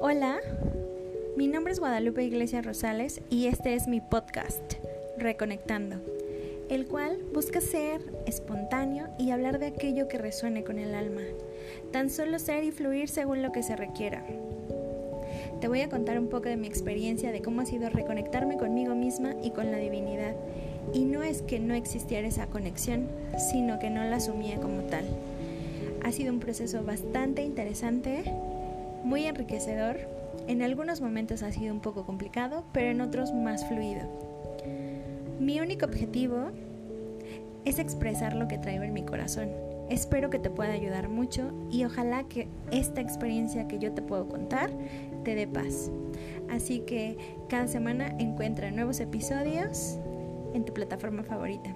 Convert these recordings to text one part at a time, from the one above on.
Hola, mi nombre es Guadalupe Iglesias Rosales y este es mi podcast, Reconectando, el cual busca ser espontáneo y hablar de aquello que resuene con el alma, tan solo ser y fluir según lo que se requiera. Te voy a contar un poco de mi experiencia de cómo ha sido reconectarme conmigo misma y con la divinidad. Y no es que no existiera esa conexión, sino que no la asumía como tal. Ha sido un proceso bastante interesante muy enriquecedor. En algunos momentos ha sido un poco complicado, pero en otros más fluido. Mi único objetivo es expresar lo que traigo en mi corazón. Espero que te pueda ayudar mucho y ojalá que esta experiencia que yo te puedo contar te dé paz. Así que cada semana encuentra nuevos episodios en tu plataforma favorita.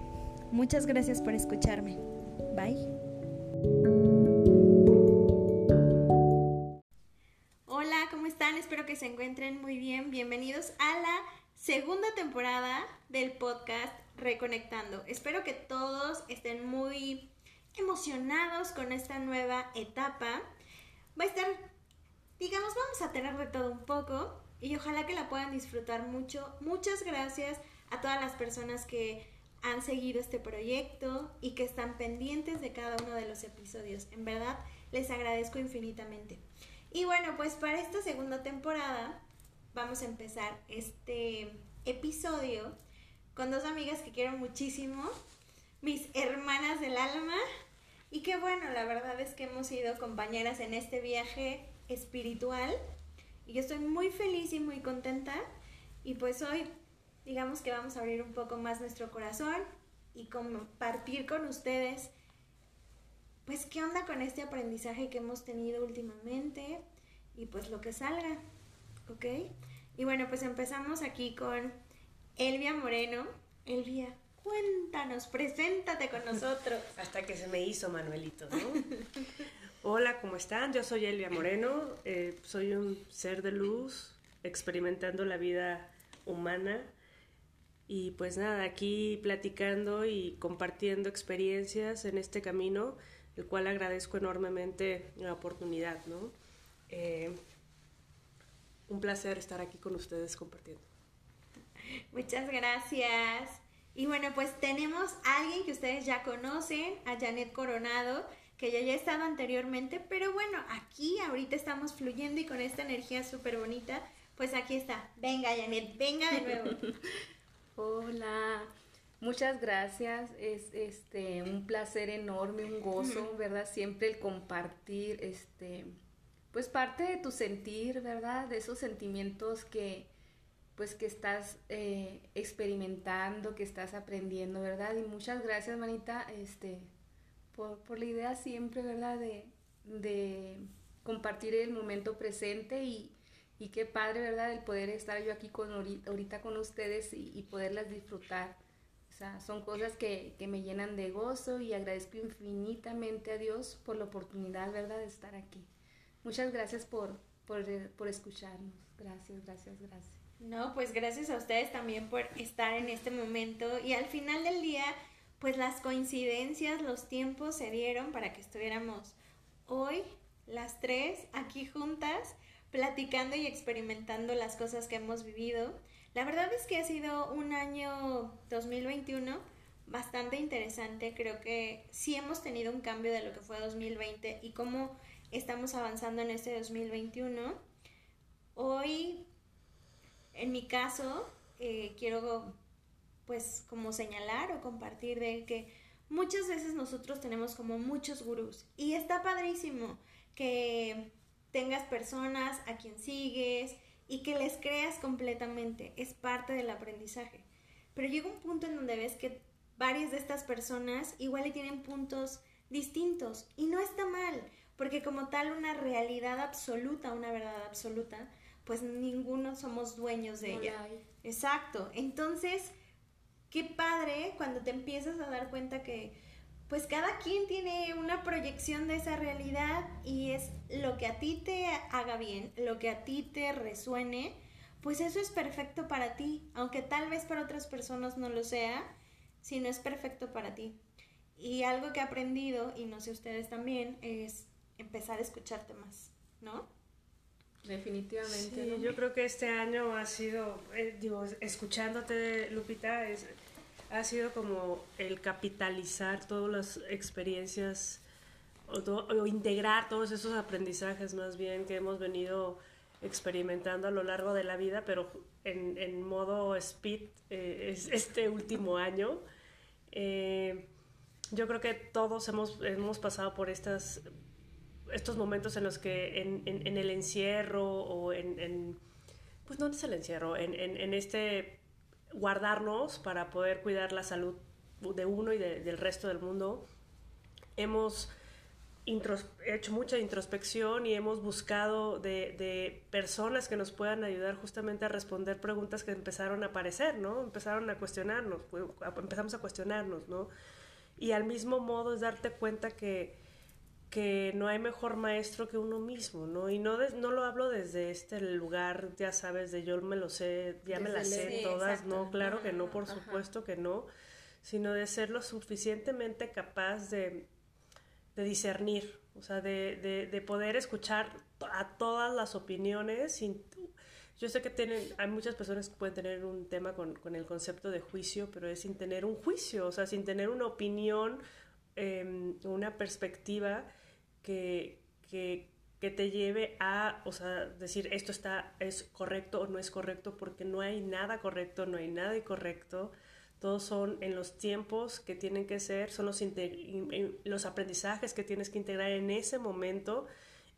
Muchas gracias por escucharme. Bye. Segunda temporada del podcast Reconectando. Espero que todos estén muy emocionados con esta nueva etapa. Va a estar, digamos, vamos a tener de todo un poco y ojalá que la puedan disfrutar mucho. Muchas gracias a todas las personas que han seguido este proyecto y que están pendientes de cada uno de los episodios. En verdad, les agradezco infinitamente. Y bueno, pues para esta segunda temporada vamos a empezar este episodio con dos amigas que quiero muchísimo, mis hermanas del alma. Y que bueno, la verdad es que hemos sido compañeras en este viaje espiritual. Y yo estoy muy feliz y muy contenta. Y pues hoy, digamos que vamos a abrir un poco más nuestro corazón y compartir con ustedes pues qué onda con este aprendizaje que hemos tenido últimamente y pues lo que salga, ¿ok? Y bueno, pues empezamos aquí con Elvia Moreno. Elvia, cuéntanos, preséntate con nosotros. Hasta que se me hizo Manuelito, ¿no? Hola, ¿cómo están? Yo soy Elvia Moreno, eh, soy un ser de luz experimentando la vida humana y pues nada, aquí platicando y compartiendo experiencias en este camino el cual agradezco enormemente la oportunidad, ¿no? Eh, un placer estar aquí con ustedes compartiendo. Muchas gracias. Y bueno, pues tenemos a alguien que ustedes ya conocen, a Janet Coronado, que ya ya estado anteriormente, pero bueno, aquí ahorita estamos fluyendo y con esta energía súper bonita, pues aquí está. Venga, Janet, venga de nuevo. Hola. Muchas gracias, es este un placer enorme, un gozo, ¿verdad? Siempre el compartir este pues parte de tu sentir, ¿verdad? De esos sentimientos que pues que estás eh, experimentando, que estás aprendiendo, ¿verdad? Y muchas gracias, manita, este por, por la idea siempre, ¿verdad? De, de compartir el momento presente y, y qué padre, ¿verdad? El poder estar yo aquí con ahorita, con ustedes y, y poderlas disfrutar son cosas que, me llenan de gozo y agradezco infinitamente a Dios por la oportunidad, ¿verdad?, de estar aquí. Muchas gracias por, por, escucharnos. Gracias, gracias, gracias. No, pues gracias a ustedes también por estar en este momento y al final del día, pues las coincidencias, los tiempos se dieron para que estuviéramos hoy las tres aquí juntas platicando y experimentando las cosas que hemos vivido. La verdad es que ha sido un año 2021 bastante interesante. Creo que sí hemos tenido un cambio de lo que fue 2020 y cómo estamos avanzando en este 2021. Hoy, en mi caso, eh, quiero pues como señalar o compartir de que muchas veces nosotros tenemos como muchos gurús y está padrísimo que tengas personas a quien sigues, y que les creas completamente. Es parte del aprendizaje. Pero llega un punto en donde ves que varias de estas personas igual tienen puntos distintos y no está mal, porque como tal una realidad absoluta, una verdad absoluta, pues ninguno somos dueños de ella. Exacto. Entonces, qué padre cuando te empiezas a dar cuenta que pues cada quien tiene una proyección de esa realidad y es lo que a ti te haga bien, lo que a ti te resuene, pues eso es perfecto para ti, aunque tal vez para otras personas no lo sea, si no es perfecto para ti. Y algo que he aprendido, y no sé ustedes también, es empezar a escucharte más, ¿no? Definitivamente. Sí, yo creo que este año ha sido, eh, digo, escuchándote, Lupita, es, ha sido como el capitalizar todas las experiencias o, integrar todos esos aprendizajes más bien que hemos venido experimentando a lo largo de la vida, pero en, en modo speed eh, es este último año. Eh, yo creo que todos hemos, hemos pasado por estas, estos momentos en los que en, en, el encierro o en, pues no es el encierro, en, este guardarnos para poder cuidar la salud de uno y del resto del mundo, hemos hecho mucha introspección y hemos buscado de, de, personas que nos puedan ayudar justamente a responder preguntas que empezaron a aparecer, ¿no? Empezaron a cuestionarnos, empezamos a cuestionarnos, ¿no? Y al mismo modo es darte cuenta que, que no hay mejor maestro que uno mismo, ¿no? Y no, no lo hablo desde este lugar, ya sabes, de yo me lo sé, ya me las sé todas, no, claro que no, por supuesto que no, sino de ser lo suficientemente capaz de de discernir, o sea, de, de, poder escuchar a todas las opiniones. Sin, yo sé que tienen, hay muchas personas que pueden tener un tema con, con, el concepto de juicio, pero es sin tener un juicio, o sea, sin tener una opinión, em, una perspectiva que, que, que, te lleve a, o sea, decir esto está, es correcto o no es correcto, porque no hay nada correcto, no hay nada incorrecto. Todos son en los tiempos que tienen que ser, son los, los aprendizajes que tienes que integrar en ese momento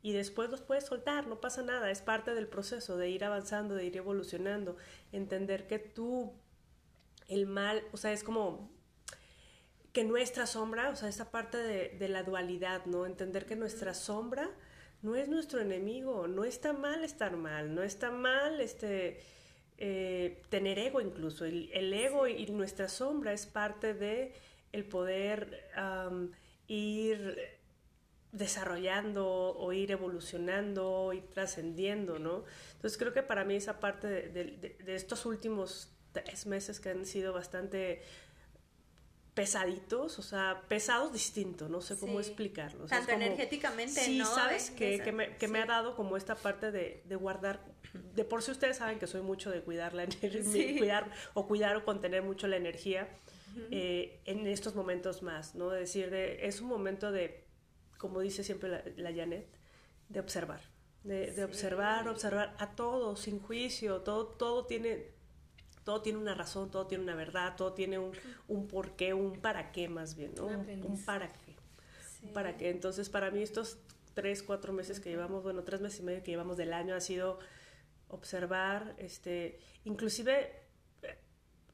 y después los puedes soltar, no pasa nada, es parte del proceso de ir avanzando, de ir evolucionando, entender que tú, el mal, o sea, es como que nuestra sombra, o sea, esta parte de, de la dualidad, ¿no? Entender que nuestra sombra no es nuestro enemigo, no está mal estar mal, no está mal este eh, tener ego incluso. El, ego y nuestra sombra es parte de el poder ir desarrollando o ir evolucionando, y trascendiendo, ¿no? Entonces creo que para mí esa parte de, estos últimos tres meses que han sido bastante pesaditos, o sea, pesados distinto, no sé cómo explicarlo. Tanto energéticamente, sí, sabes que, que, me, que me, ha dado como esta parte de, de guardar de por sí ustedes saben que soy mucho de cuidar la energía, cuidar o cuidar o contener mucho la energía eh, en estos momentos más, ¿no? Es decir, de, es un momento de, como dice siempre la, Janet, de observar, de, observar, observar a todo, sin juicio, todo, todo tiene, todo tiene una razón, todo tiene una verdad, todo tiene un, un porqué, un para qué más bien, ¿no? Un, para qué. Un para qué. Entonces, para mí estos tres, cuatro meses que llevamos, bueno, tres meses y medio que llevamos del año ha sido observar, este, inclusive eh,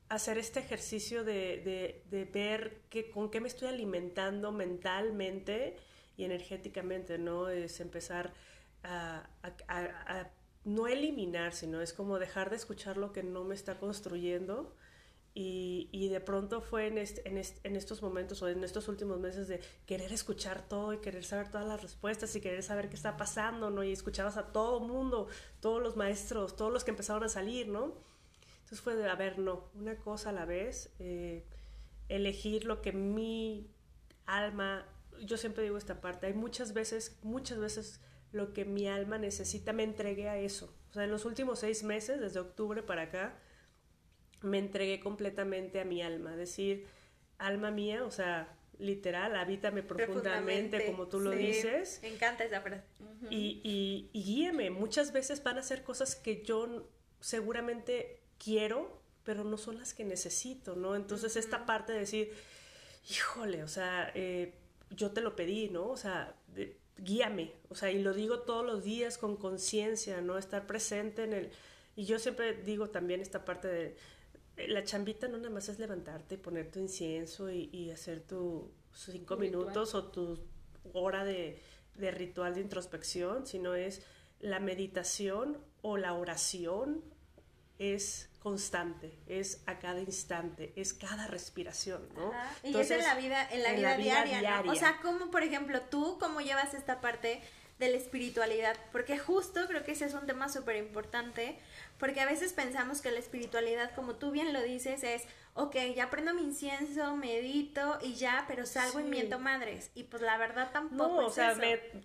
hacer este ejercicio de, ver que, con qué me estoy alimentando mentalmente y energéticamente, ¿no? Es empezar a, no eliminar, sino es como dejar de escuchar lo que no me está construyendo y, de pronto fue en, en, estos momentos o en estos últimos meses de querer escuchar todo y querer saber todas las respuestas y querer saber qué está pasando, ¿no? Y escuchabas a todo mundo, todos los maestros, todos los que empezaron a salir, ¿no? Entonces fue de, a no, una cosa a la vez, eh, elegir lo que mi alma, yo siempre digo esta parte, hay muchas veces, muchas veces lo que mi alma necesita, me entregué a eso. O sea, en los últimos seis meses, desde octubre para acá, me entregué completamente a mi alma, decir, alma mía, o sea, literal, habítame profundamente, como tú lo dices. Me encanta esa frase. y, y, y, guíame, muchas veces van a ser cosas que yo seguramente quiero, pero no son las que necesito, ¿no? Entonces esta parte de decir, híjole, o sea, eh, yo te lo pedí, ¿no? O sea, guíame, o sea, y lo digo todos los días con conciencia, ¿no? Estar presente en el... Y yo siempre digo también esta parte de la chambita no nada más es levantarte y poner tu incienso y, hacer tus cinco minutos o tu hora de, ritual de introspección, sino es la meditación o la oración es constante, es a cada instante, es cada respiración, ¿no? Y es en la vida, en la, vida, diaria, O sea, como por ejemplo tú, ¿cómo llevas esta parte de la espiritualidad? Porque justo creo que ese es un tema súper importante, porque a veces pensamos que la espiritualidad, como tú bien lo dices, es ok, ya prendo mi incienso, medito y ya, pero salgo y miento madres. Y pues la verdad tampoco. No, o sea,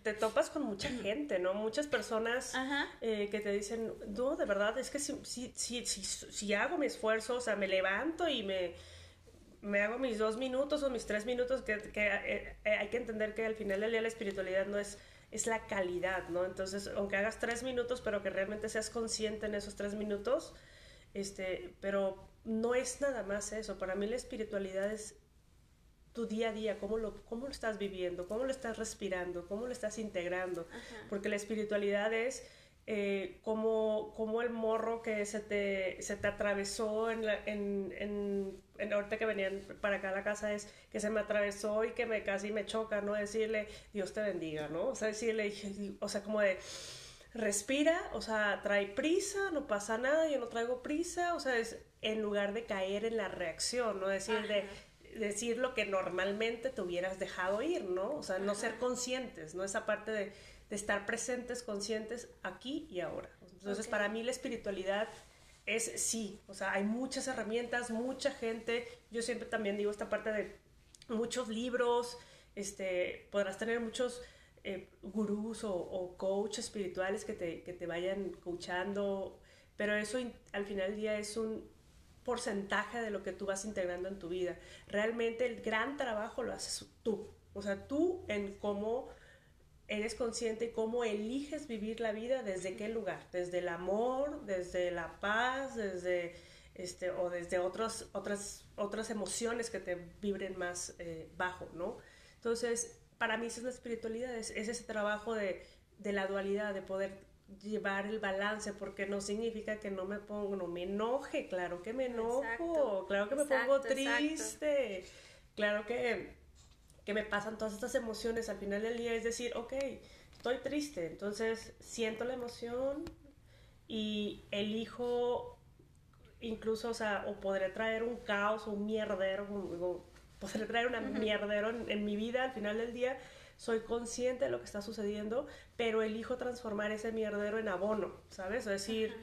te topas con mucha gente, ¿no? Muchas personas eh, que te dicen, no, de verdad, es que si, si, si, si, hago mi esfuerzo, o sea, me levanto y me, me hago mis dos minutos o mis tres minutos, que, que eh, eh, hay que entender que al final del día la espiritualidad no es es la calidad, ¿no? Entonces, aunque hagas tres minutos, pero que realmente seas consciente en esos tres minutos, este, pero no es nada más eso. Para mí la espiritualidad es tu día a día, cómo lo, cómo lo estás viviendo, cómo lo estás respirando, cómo lo estás integrando. Porque la espiritualidad es eh, como, como, el morro que se te, se te atravesó en, la, en, en, en, ahorita que venían para acá a la casa es que se me atravesó y que me casi me choca, ¿no? Decirle, Dios te bendiga, ¿no? O sea, decirle, o sea, como de, respira, o sea, trae prisa, no pasa nada, yo no traigo prisa, o sea, es en lugar de caer en la reacción, ¿no? Decir, de, decir lo que normalmente te hubieras dejado ir, ¿no? O sea, no ser conscientes, ¿no? Esa parte de de estar presentes, conscientes aquí y ahora. Entonces, para mí la espiritualidad es sí, o sea, hay muchas herramientas, mucha gente, yo siempre también digo esta parte de muchos libros, este, podrás tener muchos eh, gurús o, o coaches espirituales que te, que te vayan coachando, pero eso al final del día es un porcentaje de lo que tú vas integrando en tu vida. Realmente el gran trabajo lo haces tú, o sea, tú en cómo eres consciente cómo eliges vivir la vida, desde qué lugar, desde el amor, desde la paz, desde este, o desde otros, otras, otras emociones que te vibren más eh, bajo, ¿no? Entonces, para mí esa es la espiritualidad, es, ese trabajo de, de, la dualidad, de poder llevar el balance, porque no significa que no me pongo, no me enoje, claro que me enojo, claro que me pongo triste, claro que que me pasan todas estas emociones al final del día es decir, ok, estoy triste, entonces siento la emoción y elijo incluso, o sea, o podré traer un caos, un mierdero, podré traer una mierdero en, mi vida al final del día, soy consciente de lo que está sucediendo, pero elijo transformar ese mierdero en abono, ¿sabes? Es decir,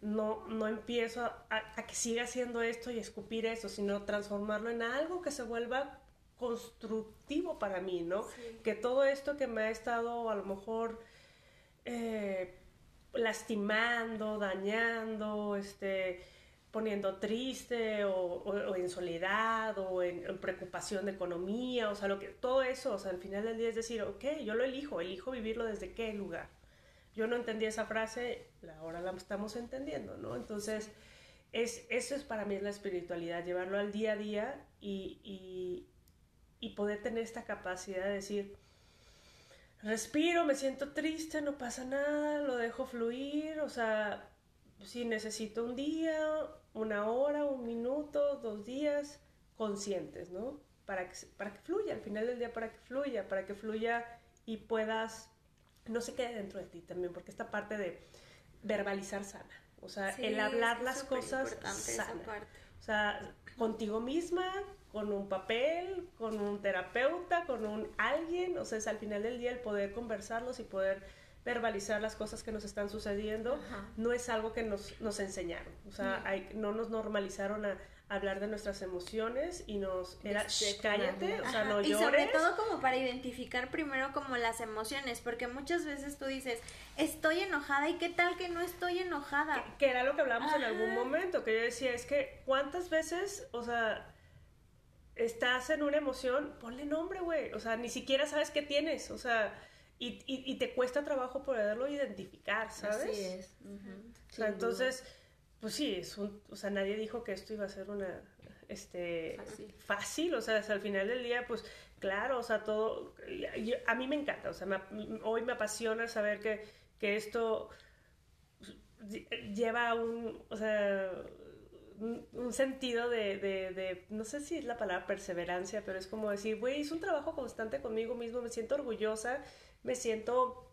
no, no empiezo a, a, que siga haciendo esto y escupir eso, sino transformarlo en algo que se vuelva constructivo para mí, ¿no? Que todo esto que me ha estado a lo mejor eh, lastimando, dañando, este, poniendo triste o, en soledad o en, preocupación de economía, o sea, lo que, todo eso, o sea, al final del día es decir, ok, yo lo elijo, elijo vivirlo desde qué lugar. Yo no entendí esa frase, ahora la estamos entendiendo, ¿no? Entonces, es, eso es para mí la espiritualidad, llevarlo al día a día y y poder tener esta capacidad de decir, respiro, me siento triste, no pasa nada, lo dejo fluir, o sea, si necesito un día, una hora, un minuto, dos días, conscientes, ¿no? Para que, para que fluya, al final del día, para que fluya, para que fluya y puedas, no se quede dentro de ti también, porque esta parte de verbalizar sana, o sea, el hablar las cosas sana. O sea, contigo misma, con un papel, con un terapeuta, con un alguien, o sea, es al final del día el poder conversarlos y poder verbalizar las cosas que nos están sucediendo, no es algo que nos, nos enseñaron, o sea, hay, no nos normalizaron a hablar de nuestras emociones y nos era cállate, o sea, no llores. Y sobre todo como para identificar primero como las emociones, porque muchas veces tú dices, estoy enojada y qué tal que no estoy enojada. Que, era lo que hablamos en algún momento, que yo decía, es que cuántas veces, o sea, estás en una emoción, ponle nombre, güey. O sea, ni siquiera sabes qué tienes. O sea, y, y, te cuesta trabajo poderlo identificar, ¿sabes? Así es. o sea, entonces, pues sí, es un, o sea, nadie dijo que esto iba a ser una, este, fácil. O sea, al final del día, pues, claro, o sea, todo, a mí me encanta. O sea, hoy me apasiona saber que, que esto lleva un, o sea, un sentido de, de, no sé si es la palabra perseverancia, pero es como decir, güey, es un trabajo constante conmigo mismo, me siento orgullosa, me siento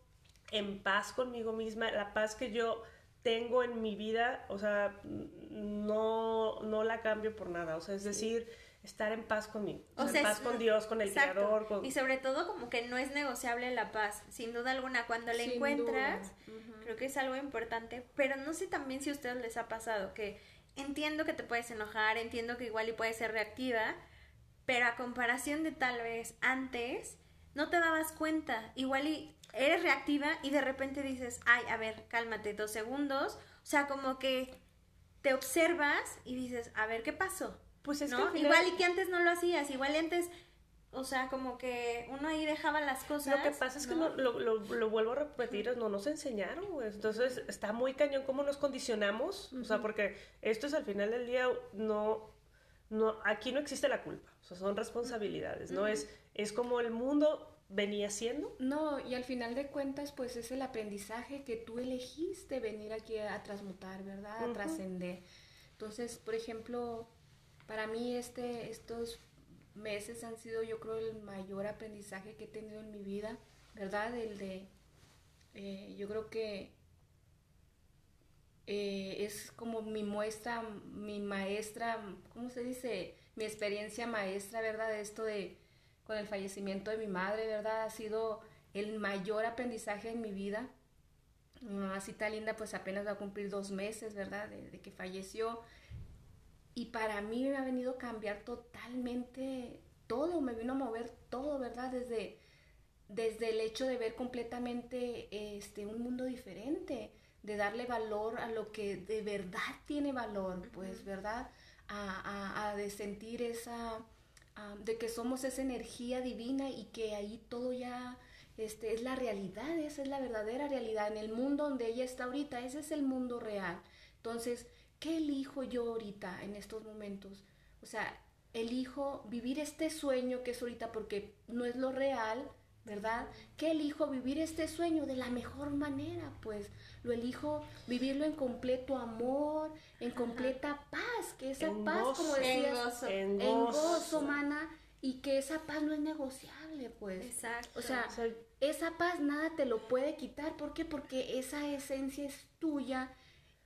en paz conmigo misma, la paz que yo tengo en mi vida, o sea, no, no la cambio por nada, o sea, es decir, estar en paz conmigo, o sea, en paz con Dios, con el Creador. Y sobre todo como que no es negociable la paz, sin duda alguna, cuando la encuentras, creo que es algo importante, pero no sé también si a ustedes les ha pasado que entiendo que te puedes enojar, entiendo que igual y puedes ser reactiva, pero a comparación de tal vez antes, no te dabas cuenta, igual y eres reactiva y de repente dices, ay, a ver, cálmate dos segundos, o sea, como que te observas y dices, a ver, ¿qué pasó? Pues es que igual y que antes no lo hacías, igual y antes o sea, como que uno ahí dejaba las cosas. Lo que pasa es que lo, lo, vuelvo a repetir, no nos enseñaron, Entonces está muy cañón cómo nos condicionamos. O sea, porque esto es al final del día, no, no, aquí no existe la culpa. O sea, son responsabilidades, ¿no? es, es como el mundo venía siendo. No, y al final de cuentas, pues es el aprendizaje que tú elegiste venir aquí a, transmutar, ¿verdad? A trascender. Entonces, por ejemplo, para mí este, estos meses han sido yo creo el mayor aprendizaje que he tenido en mi vida, ¿verdad? El de, eh, yo creo que eh, es como mi muestra, mi maestra, ¿cómo se dice? Mi experiencia maestra, ¿verdad? De esto de, con el fallecimiento de mi madre, ¿verdad? Ha sido el mayor aprendizaje en mi vida. Mi mamacita linda pues apenas va a cumplir dos meses, ¿verdad? de que falleció. Y para mí me ha venido a cambiar totalmente todo, me vino a mover todo, ¿verdad? Desde, desde el hecho de ver completamente este, un mundo diferente, de darle valor a lo que de verdad tiene valor, pues, ¿verdad? A, de sentir esa, de que somos esa energía divina y que ahí todo ya este, es la realidad, esa es la verdadera realidad. En el mundo donde ella está ahorita, ese es el mundo real. Entonces, ¿qué elijo yo ahorita en estos momentos? O sea, elijo vivir este sueño que es ahorita porque no es lo real, ¿verdad? ¿Qué elijo vivir este sueño de la mejor manera? Pues lo elijo vivirlo en completo amor, en completa paz, que esa paz, como decías, en gozo, en mana, y que esa paz no es negociable, pues. Exacto. O sea, esa paz nada te lo puede quitar, ¿por qué? Porque esa esencia es tuya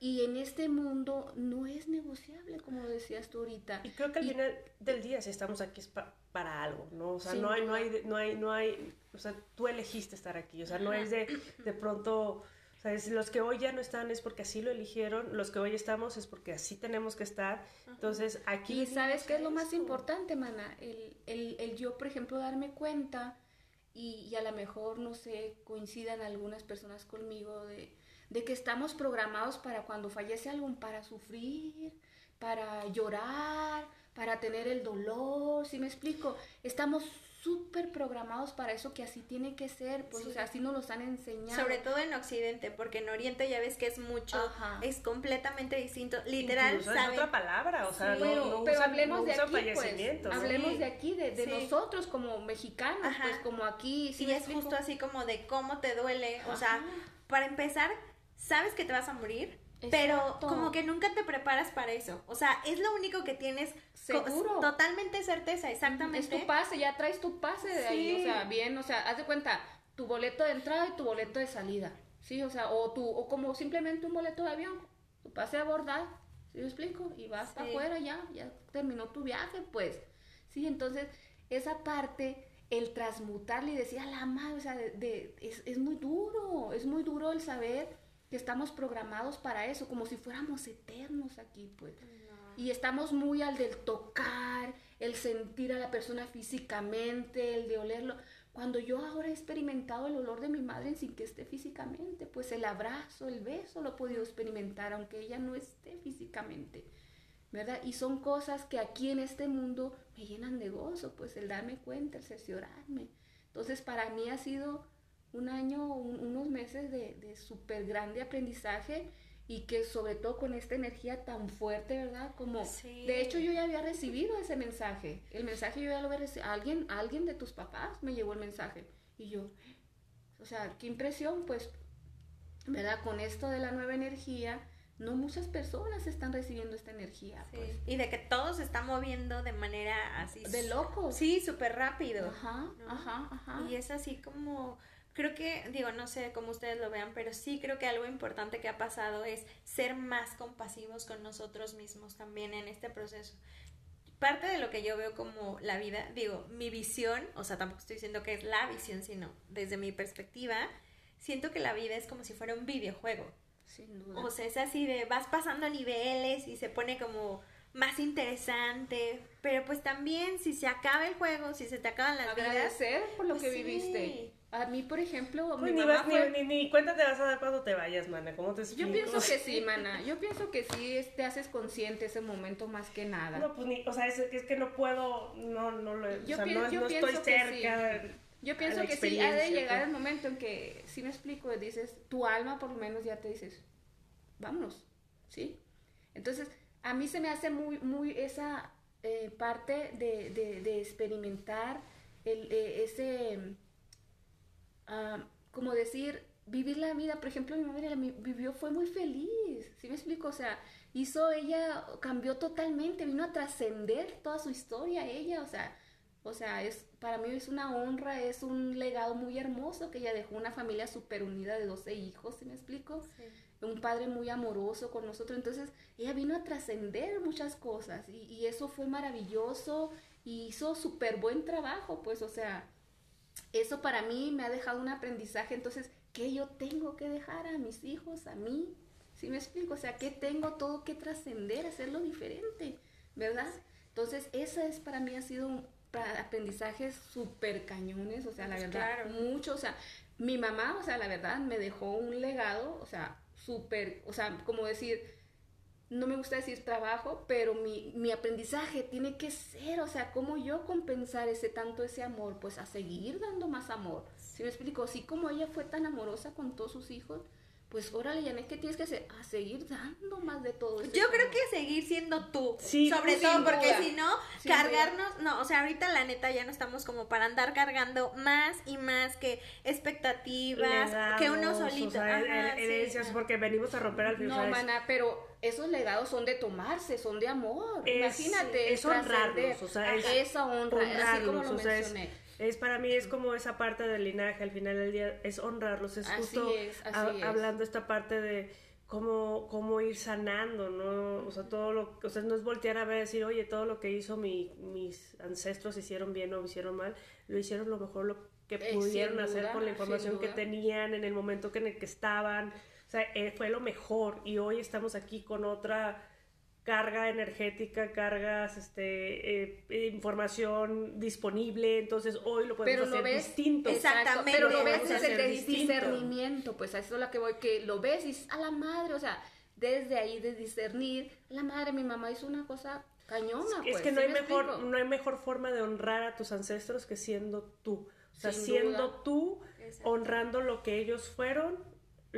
y en este mundo no es negociable, como decías tú ahorita. Y creo que al final del día, si estamos aquí es para algo, ¿no? O sea, no, hay, no, hay, no, hay, no hay, o sea, tú elegiste estar aquí, o sea, no es de, de pronto, o sea, los que hoy ya no están es porque así lo eligieron, los que hoy estamos es porque así tenemos que estar. Entonces, aquí... Y sabes qué es lo más importante, mana, el, el, el, yo, por ejemplo, darme cuenta y, y a lo mejor, no sé, coincidan algunas personas conmigo de de que estamos programados para cuando fallece alguien, para sufrir, para llorar, para tener el dolor, ¿sí me explico? Estamos súper programados para eso que así tiene que ser, pues o sea, así nos los han enseñado. Sobre todo en Occidente, porque en Oriente ya ves que es mucho, es completamente distinto, literal. es otra palabra, o sea, no, pero hablemos de aquí, pues, hablemos de aquí, de, nosotros como mexicanos, pues como aquí. ¿sí y es justo así como de cómo te duele, o sea, para empezar, sabes que te vas a morir, pero como que nunca te preparas para eso. O sea, es lo único que tienes Seguro. totalmente certeza, exactamente. Es tu pase, ya traes tu pase de ahí, o sea, bien, o sea, haz de cuenta, tu boleto de entrada y tu boleto de salida. Sí, o sea, o tu o como simplemente un boleto de avión, tu pase a abordar, ¿sí me explico? Y vas para afuera ya, ya terminó tu viaje, pues. Sí, entonces esa parte el transmutarle y decir a la madre, o sea, de, es, es muy duro, es muy duro el saber que estamos programados para eso, como si fuéramos eternos aquí, pues. Y estamos muy al del tocar, el sentir a la persona físicamente, el de olerlo. Cuando yo ahora he experimentado el olor de mi madre sin que esté físicamente, pues el abrazo, el beso lo he podido experimentar, aunque ella no esté físicamente, ¿verdad? Y son cosas que aquí en este mundo me llenan de gozo, pues el darme cuenta, el cerciorarme. Entonces para mí ha sido un año, unos meses de, de súper grande aprendizaje y que sobre todo con esta energía tan fuerte, ¿verdad? Como, de hecho yo ya había recibido ese mensaje, el mensaje yo ya lo había recibido, alguien, alguien de tus papás me llevó el mensaje y yo, o sea, qué impresión, pues, ¿verdad? Con esto de la nueva energía, no muchas personas están recibiendo esta energía. Pues. Y de que todo se está moviendo de manera así. De loco. Sí, súper rápido. Ajá, ajá, ajá. Y es así como creo que, digo, no sé cómo ustedes lo vean, pero sí creo que algo importante que ha pasado es ser más compasivos con nosotros mismos también en este proceso. Parte de lo que yo veo como la vida, digo, mi visión, o sea, tampoco estoy diciendo que es la visión, sino desde mi perspectiva, siento que la vida es como si fuera un videojuego. Sin duda. O sea, es así de vas pasando niveles y se pone como más interesante, pero pues también si se acaba el juego, si se te acaban las vidas, Agradecer por lo pues que sí. viviste. A mí, por ejemplo, Pues mi ni, mamá vas, ni, fue- ni, ni cuenta te vas a dar cuando te vayas, mana. ¿Cómo te explico? Yo pienso que sí, mana. Yo pienso que sí te haces consciente ese momento más que nada. No, pues ni, o sea, es, es que no puedo, no, no lo, o Yo sea, pien- no, yo no estoy pienso cerca. Yo pienso que sí, ha de llegar el momento en que, si me explico, dices, tu alma por lo menos ya te dices, vámonos, ¿sí? Entonces, a mí se me hace muy, muy esa eh, parte de, de- de experimentar el, eh, ese, ah, como decir, vivir la vida. Por ejemplo, mi madre la vivió, fue muy feliz, ¿sí me explico? O sea, hizo ella, cambió totalmente, vino a trascender toda su historia ella, o sea, o sea, es, para mí es una honra, es un legado muy hermoso que ella dejó una familia súper unida de 12 hijos, ¿sí me explico? Un padre muy amoroso con nosotros, entonces ella vino a trascender muchas cosas y, y eso fue maravilloso y hizo súper buen trabajo, pues, o sea, eso para mí me ha dejado un aprendizaje, entonces, ¿qué yo tengo que dejar a mis hijos, a mí? ¿Sí me explico? O sea, ¿qué tengo todo que trascender, hacerlo diferente, ¿verdad? Entonces, esa es para mí ha sido un aprendizajes súper cañones, o sea, la Pues verdad, claro. mucho, o sea, mi mamá, o sea, la verdad, me dejó un legado, o sea, súper, o sea, como decir, no me gusta decir trabajo, pero mi, mi aprendizaje tiene que ser, o sea, cómo yo compensar ese tanto ese amor, pues a seguir dando más amor. ¿Sí me explico? Así como ella fue tan amorosa con todos sus hijos, pues órale, Janet, ¿qué tienes que hacer? A seguir dando más de todo. Yo creo que seguir siendo tú. Sí, sobre todo porque si no, cargarnos, no, o sea, ahorita la neta ya no estamos como para andar cargando más y más que expectativas, que uno solito. O sea, Ajá, porque venimos a romper al fin. o No, mana, pero esos legados son de tomarse, son de amor. Es- Imagínate. es honrarlos, o sea, es esa honra, así como honrarlos, lo o sea, es, mencioné. es para mí es como esa parte del linaje al final del día es honrarlos es Así justo es. hablando esta parte de cómo cómo ir sanando no o sea todo lo o sea no es voltear a ver decir oye todo lo que hizo mi, mis ancestros hicieron bien o hicieron mal lo hicieron lo mejor lo que Eh, pudieron hacer con la información que tenían en el momento que en el que estaban o sea eh, fue lo mejor y hoy estamos aquí con otra carga energética, cargas, este, eh, eh, información disponible, entonces hoy lo podemos Pero lo hacer ves, distinto. Exactamente, pero lo ves desde el distinto. discernimiento, pues a eso es lo que voy, que lo ves y dices, a la madre, o sea, desde ahí de discernir, la madre, mi mamá hizo una cosa cañona, es pues, que no ¿sí hay me mejor, explico? no hay mejor forma de honrar a tus ancestros que siendo tú. O sea, Sin siendo duda. tú, honrando lo que ellos fueron,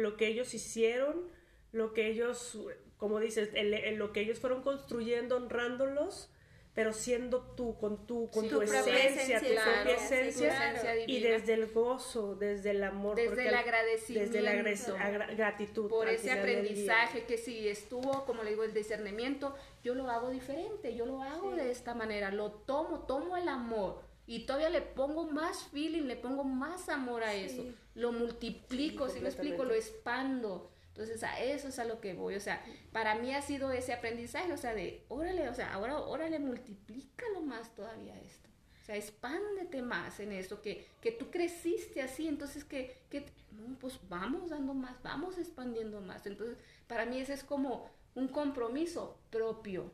lo que ellos hicieron, lo que ellos, como dices, el- el- lo que ellos fueron construyendo, honrándolos, pero siendo tú, con tu, con Sí, tu, tu propia esencia, tu propia claro, sí, esencia, claro. y desde el gozo, desde el amor, Desde el agradecimiento. desde la gratitud, por ese aprendizaje que si estuvo, como le digo, el discernimiento, yo lo hago diferente, yo lo hago de esta manera, lo tomo, tomo el amor y todavía le pongo más feeling, le pongo más amor a eso, lo multiplico, Sí, si me explico, lo expando. Entonces a eso es a lo que voy, o sea, para mí ha sido ese aprendizaje, o sea, de, órale, o sea, ahora, órale, multiplícalo más todavía esto. O sea, expándete más en eso, que, que tú creciste así, entonces que, que, no, pues vamos dando más, vamos expandiendo más. Entonces, para mí ese es como un compromiso propio,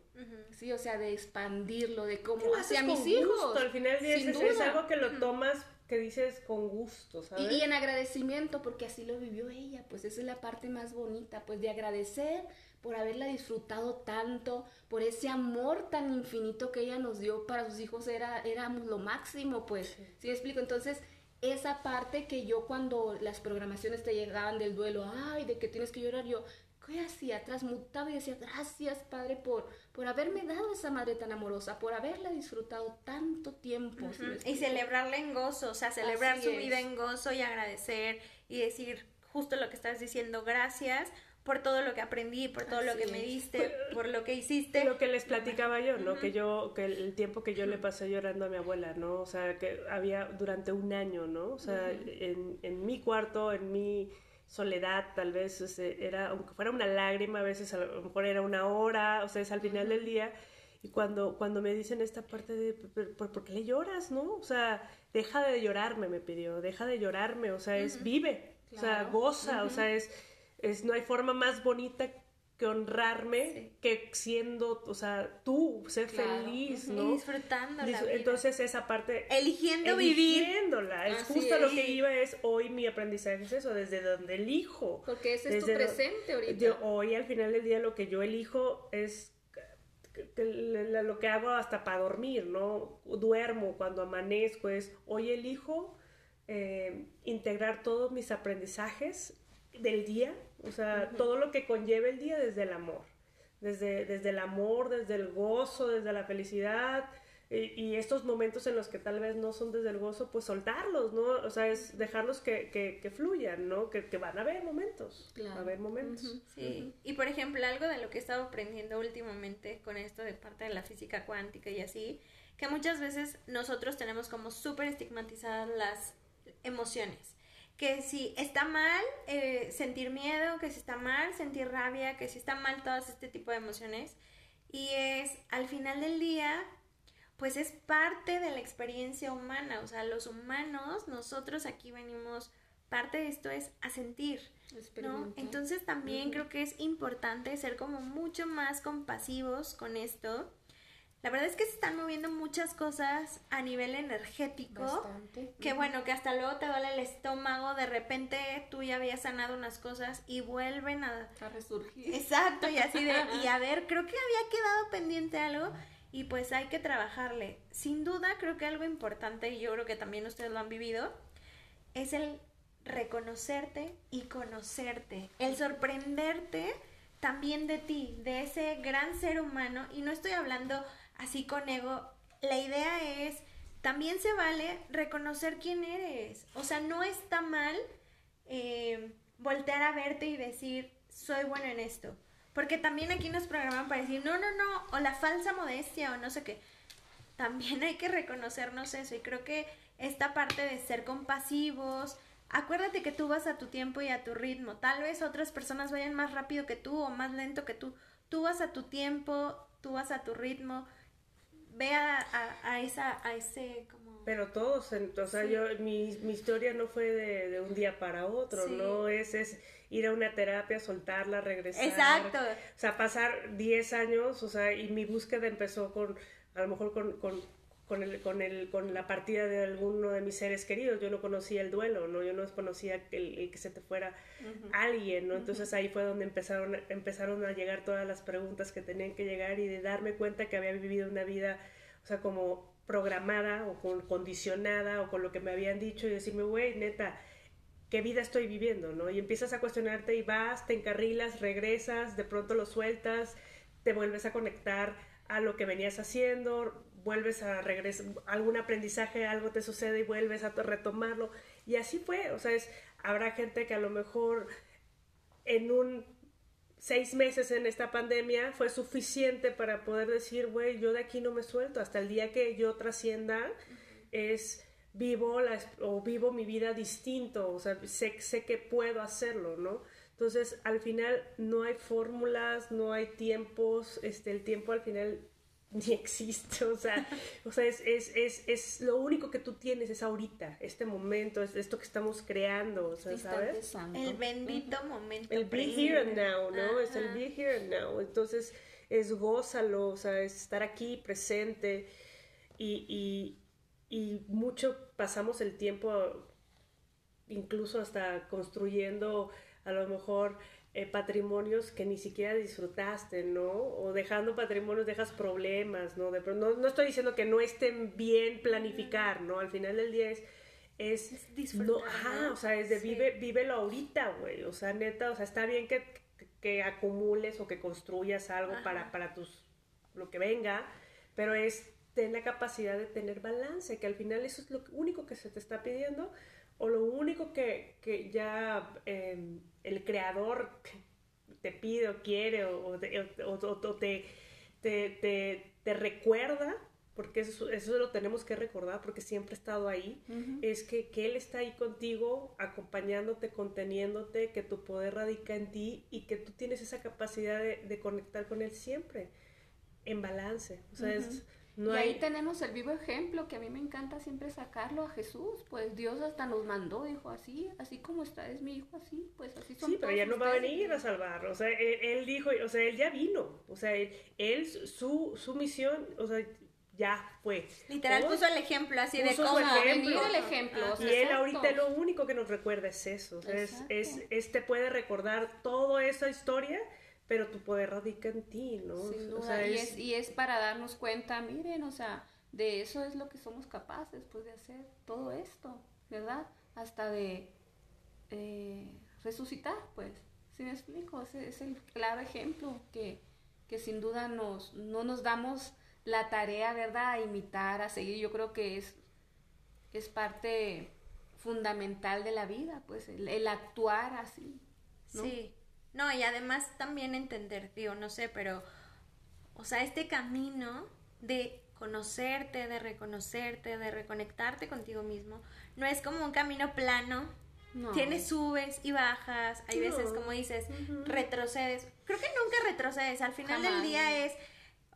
¿sí? O sea, de expandirlo, de cómo hacia mis con hijos. gusto, al final es, es duda. algo que lo tomas, que dices con gusto, ¿sabes? Y, y en agradecimiento, porque así lo vivió ella, pues esa es la parte más bonita, pues de agradecer por haberla disfrutado tanto, por ese amor tan infinito que ella nos dio para sus hijos, era, éramos lo máximo, pues, ¿sí me explico? Entonces, esa parte que yo cuando las programaciones te llegaban del duelo, ay, de que tienes que llorar, yo, ¿qué hacía? Transmutaba y decía, gracias, Padre, por, por haberme dado esa madre tan amorosa, por haberla disfrutado tanto tiempo. ¿sí me Y celebrarla en gozo, o sea, celebrar Así su es. vida en gozo y agradecer y decir justo lo que estás diciendo, gracias por todo lo que aprendí, por todo lo que me diste, por lo que hiciste. lo que les platicaba yo, ¿no? Que yo, que el tiempo que yo le pasé llorando a mi abuela, ¿no? O sea, que había durante un año, ¿no? O sea, en, en mi cuarto, en mi soledad, tal vez, o sea, era, aunque fuera una lágrima, a veces a lo mejor era una hora, o sea, es al final del día. Y cuando, cuando me dicen esta parte de, "¿Por- ¿por, por qué le lloras, no? O sea, deja de llorarme, me pidió, deja de llorarme, o sea, es vive, o sea, goza, o sea, es es, no hay forma más bonita que honrarme que siendo, o sea, tú, ser feliz, ¿no? Y disfrutando la vida. Entonces esa parte... Eligiendo vivir. Eligiéndola. Es Así justo lo es. que iba es, hoy mi aprendizaje es eso, desde donde elijo. Porque ese es tu presente ahorita. Yo, hoy al final del día lo que yo elijo es lo que hago hasta para dormir, ¿no? Duermo cuando amanezco, es hoy elijo eh, integrar todos mis aprendizajes del día, o sea, todo lo que conlleve el día desde el amor, desde, desde el amor, desde el gozo, desde la felicidad. Y, y estos momentos en los que tal vez no son desde el gozo, pues soltarlos, ¿no? O sea, es dejarlos que, que, que fluyan, ¿no? Que, que van a haber momentos, Claro. va a haber momentos. Sí, y por ejemplo, algo de lo que he estado aprendiendo últimamente con esto de parte de la física cuántica y así, que muchas veces nosotros tenemos como súper estigmatizadas las emociones. Que si está mal eh, sentir miedo, que si está mal sentir rabia, que si está mal todas este tipo de emociones. Y es, al final del día, pues es parte de la experiencia humana. O sea, los humanos, nosotros aquí venimos, parte de esto es a sentir. ¿no? Entonces también creo que es importante ser como mucho más compasivos con esto. La verdad es que se están moviendo muchas cosas a nivel energético. Bastante. Que bueno, que hasta luego te duele el estómago, de repente tú ya habías sanado unas cosas y vuelven a... A resurgir. Exacto, y así de... Y a ver, creo que había quedado pendiente algo y pues hay que trabajarle. Sin duda, creo que algo importante, y yo creo que también ustedes lo han vivido, es el reconocerte y conocerte, el sorprenderte también de ti, de ese gran ser humano, y no estoy hablando así con ego, la idea es, también se vale reconocer quién eres, o sea, no está mal eh, voltear a verte y decir, soy bueno en esto, porque también aquí nos programan para decir, no, no, no, o la falsa modestia, o no sé qué, también hay que reconocernos eso y creo que esta parte de ser compasivos, acuérdate que tú vas a tu tiempo y a tu ritmo, tal vez otras personas vayan más rápido que tú o más lento que tú, tú vas a tu tiempo, tú vas a tu ritmo, ve a, a- a esa, a ese como... Pero todos, o sea, Sí. yo, mi, mi historia no fue de, de un día para otro, Sí. no es, es ir a una terapia, soltarla, regresar. Exacto. O sea, pasar 10 años, o sea, y mi búsqueda empezó con, a lo mejor con, con, con, el, con, el, con la partida de alguno de mis seres queridos. Yo no conocía el duelo, ¿no? Yo no conocía el, el que se te fuera alguien, ¿no? Entonces ahí fue donde empezaron, empezaron a llegar todas las preguntas que tenían que llegar y de darme cuenta que había vivido una vida, o sea, como programada o con, condicionada o con lo que me habían dicho y decirme, güey, neta, ¿qué vida estoy viviendo? ¿no? Y empiezas a cuestionarte y vas, te encarrilas, regresas, de pronto lo sueltas, te vuelves a conectar a lo que venías haciendo, vuelves a regresar, algún aprendizaje, algo te sucede y vuelves a retomarlo. Y así fue, o sea, es, habrá gente que a lo mejor en un seis meses en esta pandemia fue suficiente para poder decir, güey, yo de aquí no me suelto, hasta el día que yo trascienda es vivo la, o vivo mi vida distinto, o sea, sé, sé que puedo hacerlo, ¿no? Entonces, al final no hay fórmulas, no hay tiempos, este, el tiempo al final ni existe, o sea, o sea es, es, es, es lo único que tú tienes es ahorita, este momento, es esto que estamos creando, o sea, Instante ¿sabes? santo. El bendito momento. El be here and now, ¿no? Es el be here and now. Entonces, es gózalo, o sea, es estar aquí presente y, y, y mucho pasamos el tiempo incluso hasta construyendo a lo mejor eh, patrimonios que ni siquiera disfrutaste, ¿no? O dejando patrimonios dejas problemas, ¿no? De no, no estoy diciendo que no estén bien planificar, ¿no? Al final del día es es, Es disfrutar, no, ajá, o sea, es de Sí. vive, vívelo ahorita, güey, o sea, neta, o sea, está bien que, que, acumules o que construyas algo Ajá. para, para tus, lo que venga, pero es ten la capacidad de tener balance, que al final eso es lo único que se te está pidiendo, o lo único que, que ya eh, el creador te pide o quiere, o, o te, o- te, te, te, recuerda, porque eso, eso lo tenemos que recordar, porque siempre ha estado ahí, es que, que Él está ahí contigo, acompañándote, conteniéndote, que tu poder radica en ti y que tú tienes esa capacidad de, de conectar con Él siempre, en balance. O sea, es y ahí tenemos el vivo ejemplo que a mí me encanta siempre sacarlo a Jesús, pues Dios hasta nos mandó, dijo así, así como está es mi hijo, así, pues así son Sí, pero ya no va a venir a salvar, o sea, él, dijo, o sea, él ya vino, o sea, él, su, su misión, o sea, ya fue. Literal puso el ejemplo así de cómo venir el ejemplo. y él ahorita lo único que nos recuerda es eso, es, es, es, te puede recordar toda esa historia pero tu poder radica en ti, ¿no? O sea, y, es... y es para darnos cuenta, miren, o sea, de eso es lo que somos capaces, pues, de hacer todo esto, ¿verdad? Hasta de eh, resucitar, pues, ¿sí me explico? Ese es el claro ejemplo que, que sin duda nos, no nos damos la tarea, ¿verdad?, a imitar, a seguir, yo creo que es, es parte fundamental de la vida, pues, el, el actuar así, ¿no? Sí. No, y además también entender, digo, no sé, pero, o sea, este camino de conocerte, de reconocerte, de reconectarte contigo mismo, no es como un camino plano. No. Tienes subes y bajas, hay veces como dices, retrocedes. Creo que nunca retrocedes, al final del día es,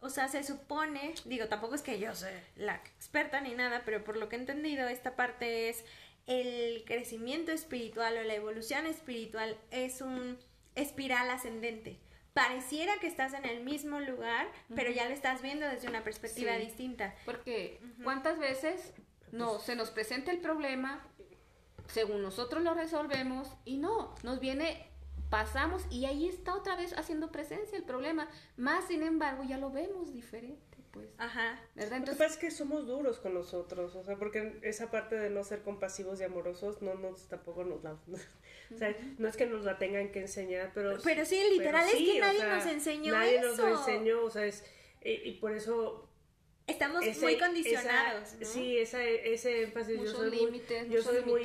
o sea, se supone, digo, tampoco es que yo sea la experta ni nada, pero por lo que he entendido, esta parte es el crecimiento espiritual o la evolución espiritual es un espiral ascendente. Pareciera que estás en el mismo lugar, pero ya lo estás viendo desde una perspectiva distinta. Porque cuántas veces no se nos presenta el problema, según nosotros lo resolvemos y no, nos viene pasamos y ahí está otra vez haciendo presencia el problema, más sin embargo ya lo vemos diferente pues. Ajá. ¿Verdad? Entonces, Lo que pasa es que somos duros con nosotros, o sea, porque esa parte de no ser compasivos y amorosos no nos tampoco nos la... o sea, no es que nos la tengan que enseñar, pero... Pero sí, literal, es que nadie nos enseñó nadie nos lo enseñó, o sea, es... Y, por eso Estamos muy condicionados. ¿no? Sí, esa, ese énfasis. yo soy límites, muy, yo soy muy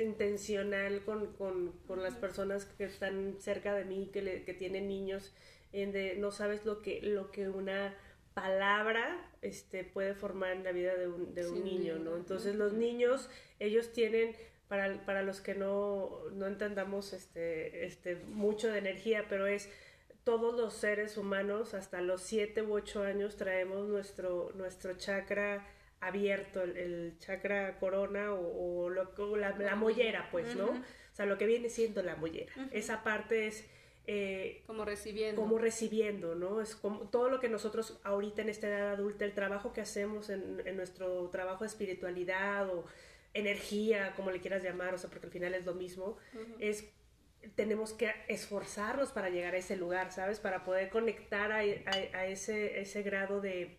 intencional con, con, con las personas que están cerca de mí, que, le, que tienen niños, en de, no sabes lo que, lo que una palabra este, puede formar en la vida de un, de un niño, ¿no? Entonces los niños, ellos tienen, para, para los que no, no entendamos este, este, mucho de energía, pero es todos los seres humanos hasta los 7 u 8 años traemos nuestro, nuestro chakra abierto, el, chakra corona o, lo, la, la, mollera, pues, ¿no? O sea, lo que viene siendo la mollera. Esa parte es eh, como recibiendo. Como recibiendo, ¿no? Es como todo lo que nosotros ahorita en esta edad adulta, el trabajo que hacemos en, nuestro trabajo de espiritualidad o energía, como le quieras llamar, o sea, porque al final es lo mismo, es tenemos que esforzarnos para llegar a ese lugar, ¿sabes? Para poder conectar a, ese, ese grado de,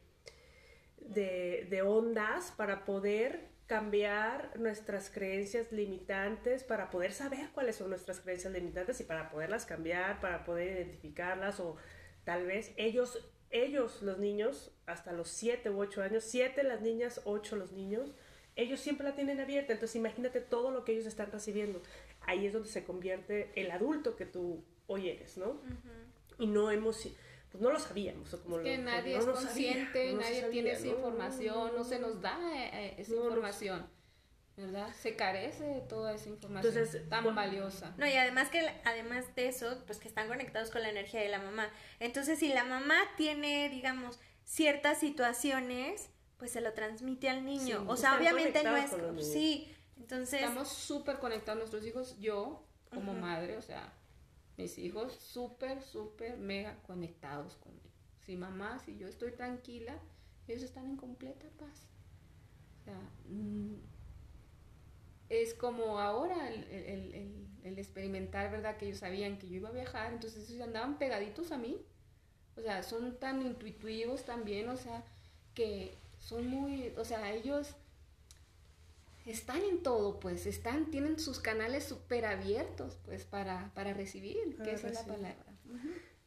de, de ondas, para poder cambiar nuestras creencias limitantes para poder saber cuáles son nuestras creencias limitantes y para poderlas cambiar, para poder identificarlas o tal vez ellos, ellos los niños, hasta los 7 u 8 años, 7 las niñas, 8 los niños, ellos siempre la tienen abierta, entonces imagínate todo lo que ellos están recibiendo. Ahí es donde se convierte el adulto que tú hoy eres, ¿no? Y no hemos pues no lo sabíamos. como que nadie es consciente, nadie tiene esa información, no, se nos da eh, eh, esa información. ¿verdad? Se carece de toda esa información tan valiosa. No, y además que además de eso, pues que están conectados con la energía de la mamá. Entonces, si la mamá tiene, digamos, ciertas situaciones, pues se lo transmite al niño. o sea, obviamente no es sí, entonces estamos súper conectados nuestros hijos, yo como madre, o sea, mis hijos súper, súper, mega conectados conmigo. Si mamá, si yo estoy tranquila, ellos están en completa paz. O sea, mm, es como ahora el, experimentar, ¿verdad? Que ellos sabían que yo iba a viajar, entonces ellos andaban pegaditos a mí. O sea, son tan intuitivos también, o sea, que son muy, o sea, ellos están en todo, pues, están, tienen sus canales súper abiertos, pues, para, para recibir, que esa es la palabra.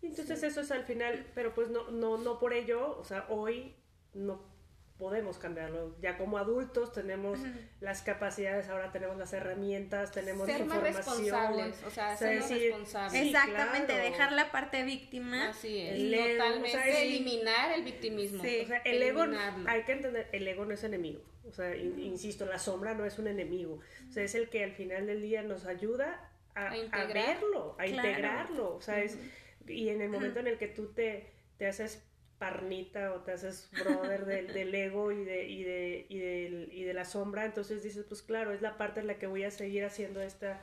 Entonces eso es al final, pero pues no, no, no por ello, o sea, hoy no podemos cambiarlo. Ya como adultos tenemos las capacidades, ahora tenemos las herramientas, tenemos ser información. Más responsables, o sea, ser responsables. Exactamente, dejar la parte víctima. Así es. Totalmente eliminar el victimismo. Sí. O sea, el ego, hay que entender, el ego no es enemigo. O sea, insisto, la sombra no es un enemigo. O sea, es el que al final del día nos ayuda a, a, verlo, a integrarlo. O sea, es, y en el momento en el que tú te, te haces parnita o te haces brother del, del ego y de, y, de, y, del- y de la sombra, entonces dices, pues claro, es la parte en la que voy a seguir haciendo esta,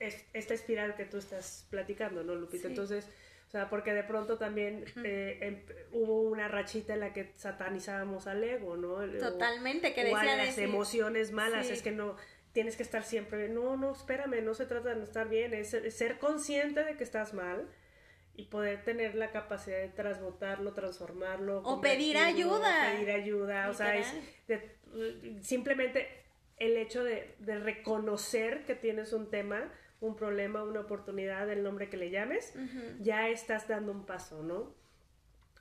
es- esta espiral que tú estás platicando, ¿no, Lupita? Sí. Entonces, o sea, porque de pronto también eh, em- hubo una rachita en la que satanizábamos al ego, ¿no? O- Totalmente, que o a decía las decir- emociones malas, Sí. es que no tienes que estar siempre, no, no, espérame, no se trata de no estar bien, es, es ser consciente de que estás mal y poder tener la capacidad de transmutarlo, transformarlo. O pedir ayuda. Pedir ayuda, o sea, es de- simplemente el hecho de, de reconocer que tienes un tema, un problema, una oportunidad, el nombre que le llames, ya estás dando un paso, ¿no?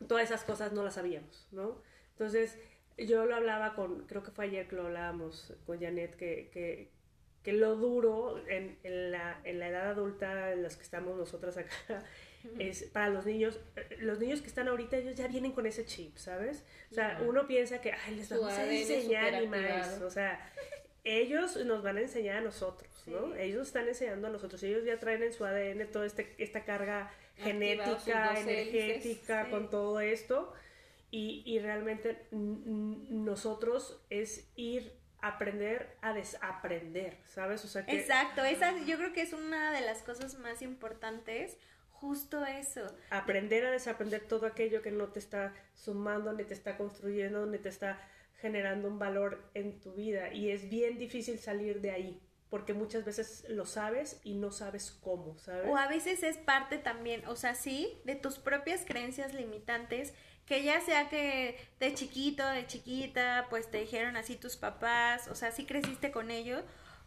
Todas esas cosas no las sabíamos, ¿no? Entonces, yo lo hablaba con, creo que fue ayer que lo hablábamos con Janet, que, que, que lo duro en, en, la, en la edad adulta en las que estamos nosotras acá, es para los niños, eh, los niños que están ahorita, ellos ya vienen con ese chip, ¿sabes? O sea, uno piensa que, ay, les Su vamos a enseñar superactivado. más, o sea, ellos nos van a enseñar a nosotros, ¿no? Sí. Ellos están enseñando a nosotros, ellos ya traen en su ADN toda este, esta carga genética, energética, sí. con todo esto, y, y realmente nosotros es ir a aprender a desaprender, ¿sabes? O sea que... Exacto, esa yo creo que es una de las cosas más importantes, justo eso. aprender a desaprender todo aquello que no te está sumando, ni te está construyendo, ni te está generando un valor en tu vida. Y es bien difícil salir de ahí, porque muchas veces lo sabes y no sabes cómo, ¿sabes? O a veces es parte también, o sea, sí, de tus propias creencias limitantes, que ya sea que de chiquito, de chiquita, pues te dijeron así tus papás, o sea, sí creciste con ellos,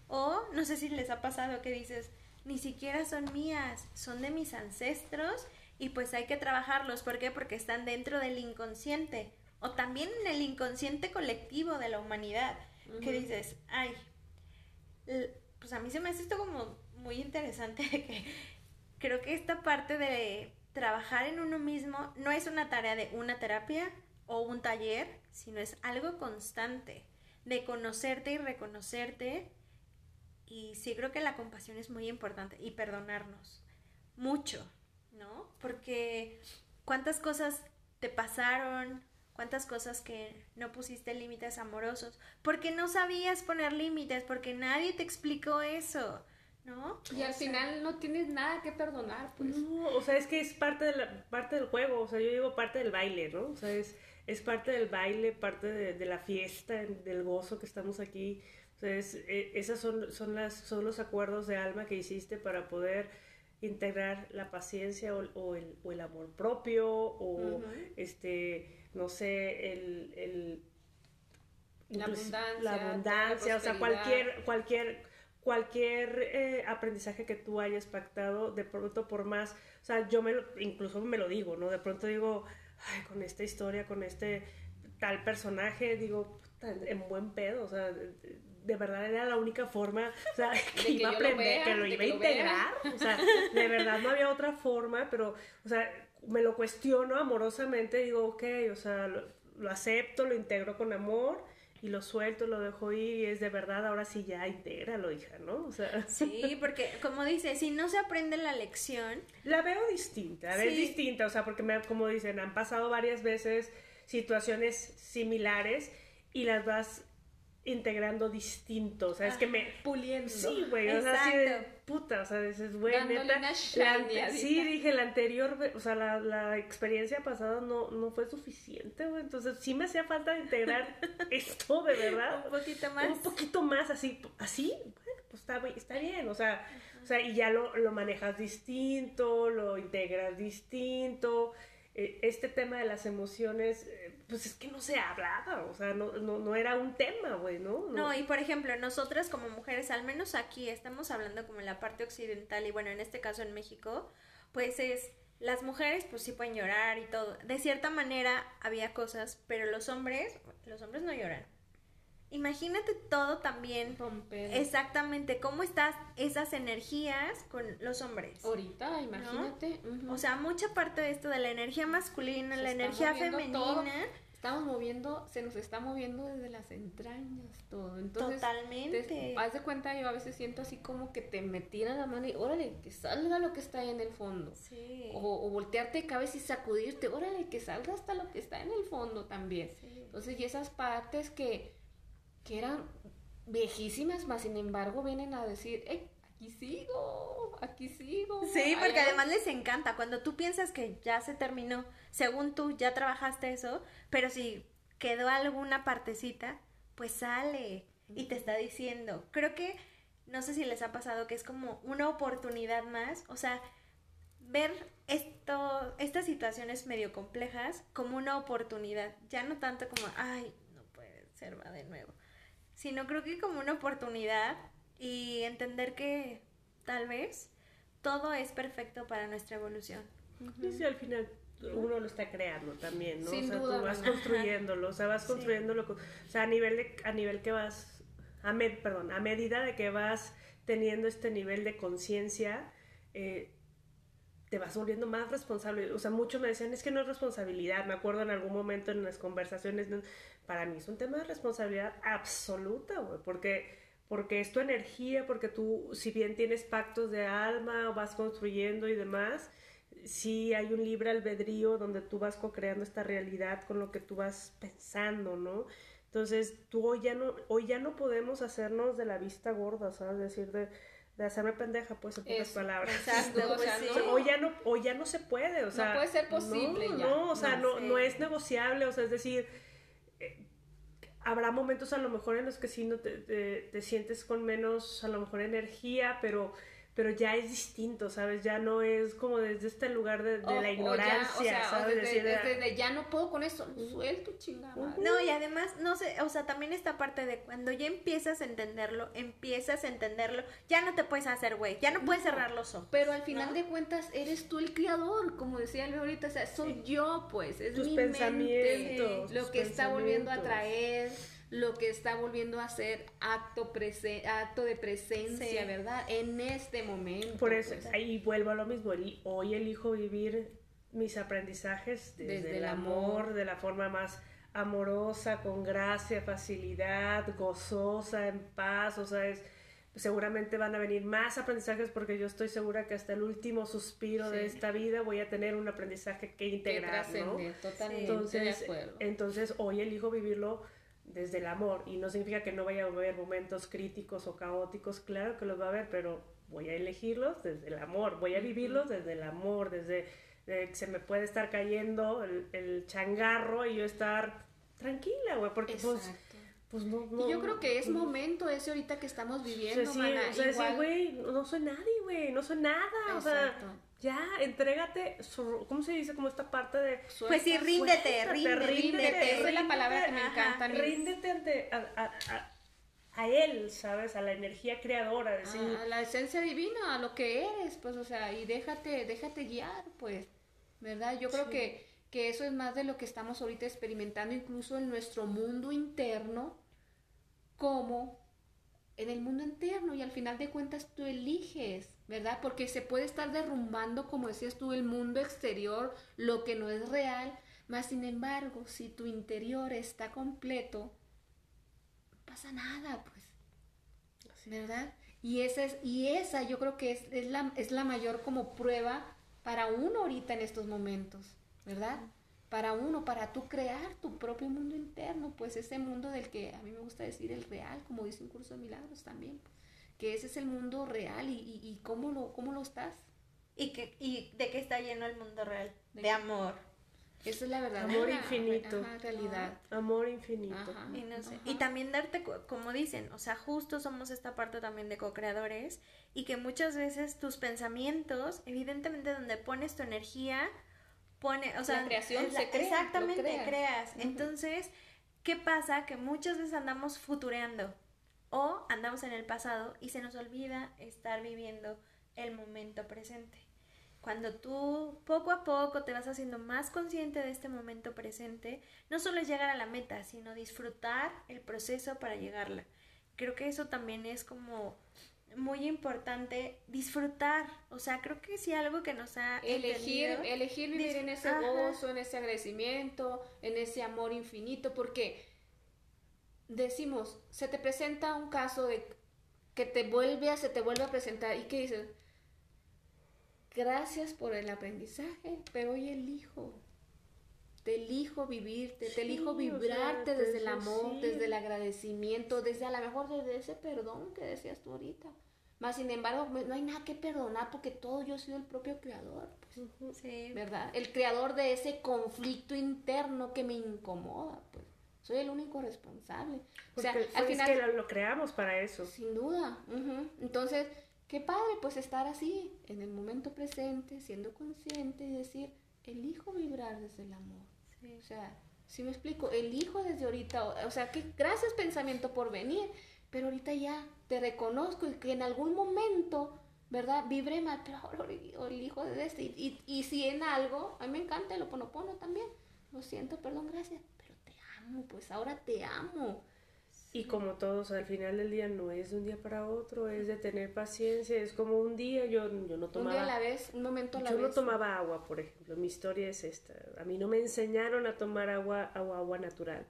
o no sé si les ha pasado que dices, ni siquiera son mías, son de mis ancestros y pues hay que trabajarlos, ¿por qué? Porque están dentro del inconsciente o también en el inconsciente colectivo de la humanidad, que dices, ay, pues a mí se me hace esto como muy interesante de que creo que esta parte de trabajar en uno mismo no es una tarea de una terapia o un taller, sino es algo constante de conocerte y reconocerte. Y sí creo que la compasión es muy importante y perdonarnos mucho, ¿no? Porque cuántas cosas te pasaron, cuántas cosas que no pusiste límites amorosos, porque no sabías poner límites, porque nadie te explicó eso, ¿no? Y al final no tienes nada que perdonar, pues. No, o sea, es que es parte, de la, parte del juego, o sea, yo digo parte del baile, ¿no? O sea, es, es parte del baile, parte de, de la fiesta, del gozo que estamos aquí. O sea, es, eh, esas son, son, las, son los acuerdos de alma que hiciste para poder integrar la paciencia o, o el, o el amor propio o este, no sé, el... el La abundancia, la abundancia, o sea, cualquier, cualquier, cualquier eh, aprendizaje que tú hayas pactado, de pronto por más, o sea, yo me lo, incluso me lo digo, ¿no? De pronto digo, ay, con esta historia, con este tal personaje, digo, en buen pedo, o sea, de, verdad era la única forma, o sea, que que iba a aprender, vea, que lo iba que a integrar, o sea, de verdad no había otra forma, pero, o sea, me lo cuestiono amorosamente, digo, ok, o sea, lo, lo acepto, lo integro con amor y lo suelto, lo dejo ir y es de verdad, ahora sí ya intégralo, hija, ¿no? O sea, Sí, porque como dice, si no se aprende la lección, la veo distinta, es Sí. distinta, o sea, porque me, como dicen, han pasado varias veces situaciones similares y las vas integrando distinto, o sea, es que me... Puliendo. Sí, güey, o sea, así de puta, o sea, dices, güey, neta, una la sí, dije, la anterior, o sea, la, la experiencia pasada no, no fue suficiente, güey, entonces sí me hacía falta integrar esto, de verdad, un poquito más. un poquito más así, así, bueno, pues está, bi- está bien, o sea, o sea, y ya lo, lo manejas distinto, lo integras distinto. Eh, Este tema de las emociones, eh, pues es que no se hablaba, o sea, no, no, no era un tema, güey, ¿no? No, y por ejemplo, nosotras como mujeres, al menos aquí estamos hablando como en la parte occidental y bueno, en este caso en México, pues es, las mujeres pues sí pueden llorar y todo. De cierta manera había cosas, pero los hombres, los hombres no lloran. Imagínate todo también, exactamente, cómo estás esas energías con los hombres. Ahorita, imagínate. O sea, mucha parte de esto de la energía masculina, Se la energía femenina, todo. estamos moviendo, se nos está moviendo desde las entrañas todo. Entonces, Totalmente. te- haz de cuenta, yo a veces siento así como que te me tiran la mano y órale, que salga lo que está ahí en el fondo. Sí. O, o voltearte de cabeza y sacudirte, órale, que salga hasta lo que está en el fondo también. Sí. Entonces, y esas partes que, que eran viejísimas, más sin embargo vienen a decir, hey, aquí sigo, aquí sigo. Sí, porque además les encanta. Cuando tú piensas que ya se terminó, según tú ya trabajaste eso, pero si quedó alguna partecita, pues sale y te está diciendo. Creo que, no sé si les ha pasado que es como una oportunidad más, o sea, ver esto, estas situaciones medio complejas como una oportunidad, ya no tanto como, ay, no puede ser, va de nuevo, sino creo que como una oportunidad y entender que tal vez todo es perfecto para nuestra evolución. Y si al final uno lo está creando también, ¿no? Sin o sea, duda, tú vas bueno. construyéndolo, o sea, vas Sí. construyéndolo, con- o sea, a nivel de, a nivel que vas, a med- perdón, a medida de que vas teniendo este nivel de conciencia, eh, te vas volviendo más responsable. O sea, muchos me decían, es que no es responsabilidad. Me acuerdo en algún momento en las conversaciones. Para mí es un tema de responsabilidad absoluta, güey, porque, porque es tu energía, porque tú, si bien tienes pactos de alma, vas construyendo y demás, sí hay un libre albedrío donde tú vas co-creando esta realidad con lo que tú vas pensando, ¿no? Entonces, tú hoy ya no, hoy ya no podemos hacernos de la vista gorda, ¿sabes? Decir de, de hacerme pendeja, pues, en pocas palabras. exacto, O pues sea, sí. O sea, hoy ya no, hoy ya no se puede, o sea, puede ser posible no, ya. No, o sea, No, no, no es negociable, o sea, es decir, habrá momentos a lo mejor en los que sí no te, te- te sientes con menos, a lo mejor energía, pero, pero ya es distinto, ¿sabes? Ya no es como desde este lugar de, de O- o la ya, ignorancia, o sea, o ¿sabes? desde, ya no puedo con esto, suelto chingada. madre. No, y además, no sé, o sea, también esta parte de cuando ya empiezas a entenderlo, empiezas a entenderlo, ya no te puedes hacer güey, ya no puedes cerrar los ojos. Pero al final ¿no? de cuentas eres tú el creador, como decía Elvia ahorita, o sea, soy yo, pues, es Tus mi pensamientos, mente, lo que está volviendo a traer, lo que está volviendo a ser acto acto de presencia, Sí. ¿verdad? En este momento. Por eso, pues. ahí vuelvo a lo mismo. Hoy elijo vivir mis aprendizajes desde, Desde el el amor, amor. de la forma más amorosa, con gracia, facilidad, gozosa, en paz. O sea, es, seguramente van a venir más aprendizajes porque yo estoy segura que hasta el último suspiro de esta vida voy a tener un aprendizaje que que integrar, ¿no? totalmente Entonces, de acuerdo. entonces hoy elijo vivirlo desde el amor y no significa que no vaya a haber momentos críticos o caóticos, claro que los va a haber, pero voy a elegirlos desde el amor, voy a vivirlos desde el amor, desde de que se me puede estar cayendo el, el changarro y yo estar tranquila, güey, porque pues, Exacto. pues no, no- y yo creo que es no- momento ese ahorita que estamos o sea, viviendo, sí, mana, o sea, igual- güey, no soy nadie, güey, no soy nada, o sea, Exacto. Ya, entrégate, sur- ¿cómo se dice? Como esta parte de Pues sí, Suelta, ríndete, Suéltate, ríndete, ríndete, esa es la palabra que me encanta. Ríndete ante a, a- a- a él, ¿sabes? A la energía creadora, decir, a, a la esencia divina, a lo que eres, pues, o sea, y déjate, déjate guiar, pues, ¿verdad? Yo creo Sí. que, que eso es más de lo que estamos ahorita experimentando, incluso en nuestro mundo interno, como en el mundo interno, y al final de cuentas tú eliges, ¿verdad? Porque se puede estar derrumbando, como decías tú, el mundo exterior, lo que no es real, más sin embargo, si tu interior está completo, no pasa nada, pues. ¿verdad? Y esa es, y esa yo creo que es, es la, es la mayor como prueba para uno ahorita en estos momentos, ¿verdad? Para uno, para tú crear tu propio mundo interno, pues ese mundo del que a mí me gusta decir el real, como dice un curso de milagros también, que ese es el mundo real y, y, y cómo, lo, cómo lo estás. ¿Y, que, ¿Y de qué está lleno el mundo real? ¿De amor. Esa es la verdadera Amor infinito. ajá, realidad. amor infinito. Ajá. Y, no sé. Ajá. y también darte, como dicen, o sea, justo somos esta parte también de co-creadores y que muchas veces tus pensamientos, evidentemente donde pones tu energía, pone, o sea, creación la- se crea, exactamente creas. Entonces, ¿qué pasa? Que muchas veces andamos futureando o andamos en el pasado y se nos olvida estar viviendo el momento presente. Cuando tú poco a poco te vas haciendo más consciente de este momento presente, no solo es llegar a la meta, sino disfrutar el proceso para llegarla. Creo que eso también es como muy importante disfrutar. O sea, creo que sí algo que nos ha elegir, entendido, elegir vivir en ese Ajá. gozo, en ese agradecimiento, en ese amor infinito, porque decimos, se te presenta un caso de que te vuelve a, se te vuelve a presentar y que dices, gracias por el aprendizaje, pero hoy elijo. Te elijo vivirte, te elijo o sea, vibrarte te- desde el amor, sí. desde el agradecimiento, desde a lo mejor desde ese perdón que decías tú ahorita. Más sin embargo, pues, no hay nada que perdonar porque todo yo he sido el propio creador, pues, Sí, ¿verdad? El creador de ese conflicto interno que me incomoda, pues. Soy el único responsable. O sea, al es final, que lo, lo creamos para eso. sin duda. Entonces, qué padre, pues estar así, en el momento presente, siendo consciente y decir, elijo vibrar desde el amor. O sea, si me explico, elijo desde ahorita, o, sea, que gracias pensamiento por venir, pero ahorita ya te reconozco y que en algún momento, ¿verdad? Vibré mal, pero ahora elijo desde este. Y, y si en algo, a mí me encanta el oponopono también, lo siento, perdón, gracias, pero te amo, pues ahora te amo. Y como todos, al final del día no es de un día para otro, es de tener paciencia, es como un día, yo, yo no Un tomaba... día a la vez, un momento a la Yo no vez. tomaba agua, por ejemplo. Mi historia es esta. A mí no me enseñaron a tomar agua, agua, agua natural.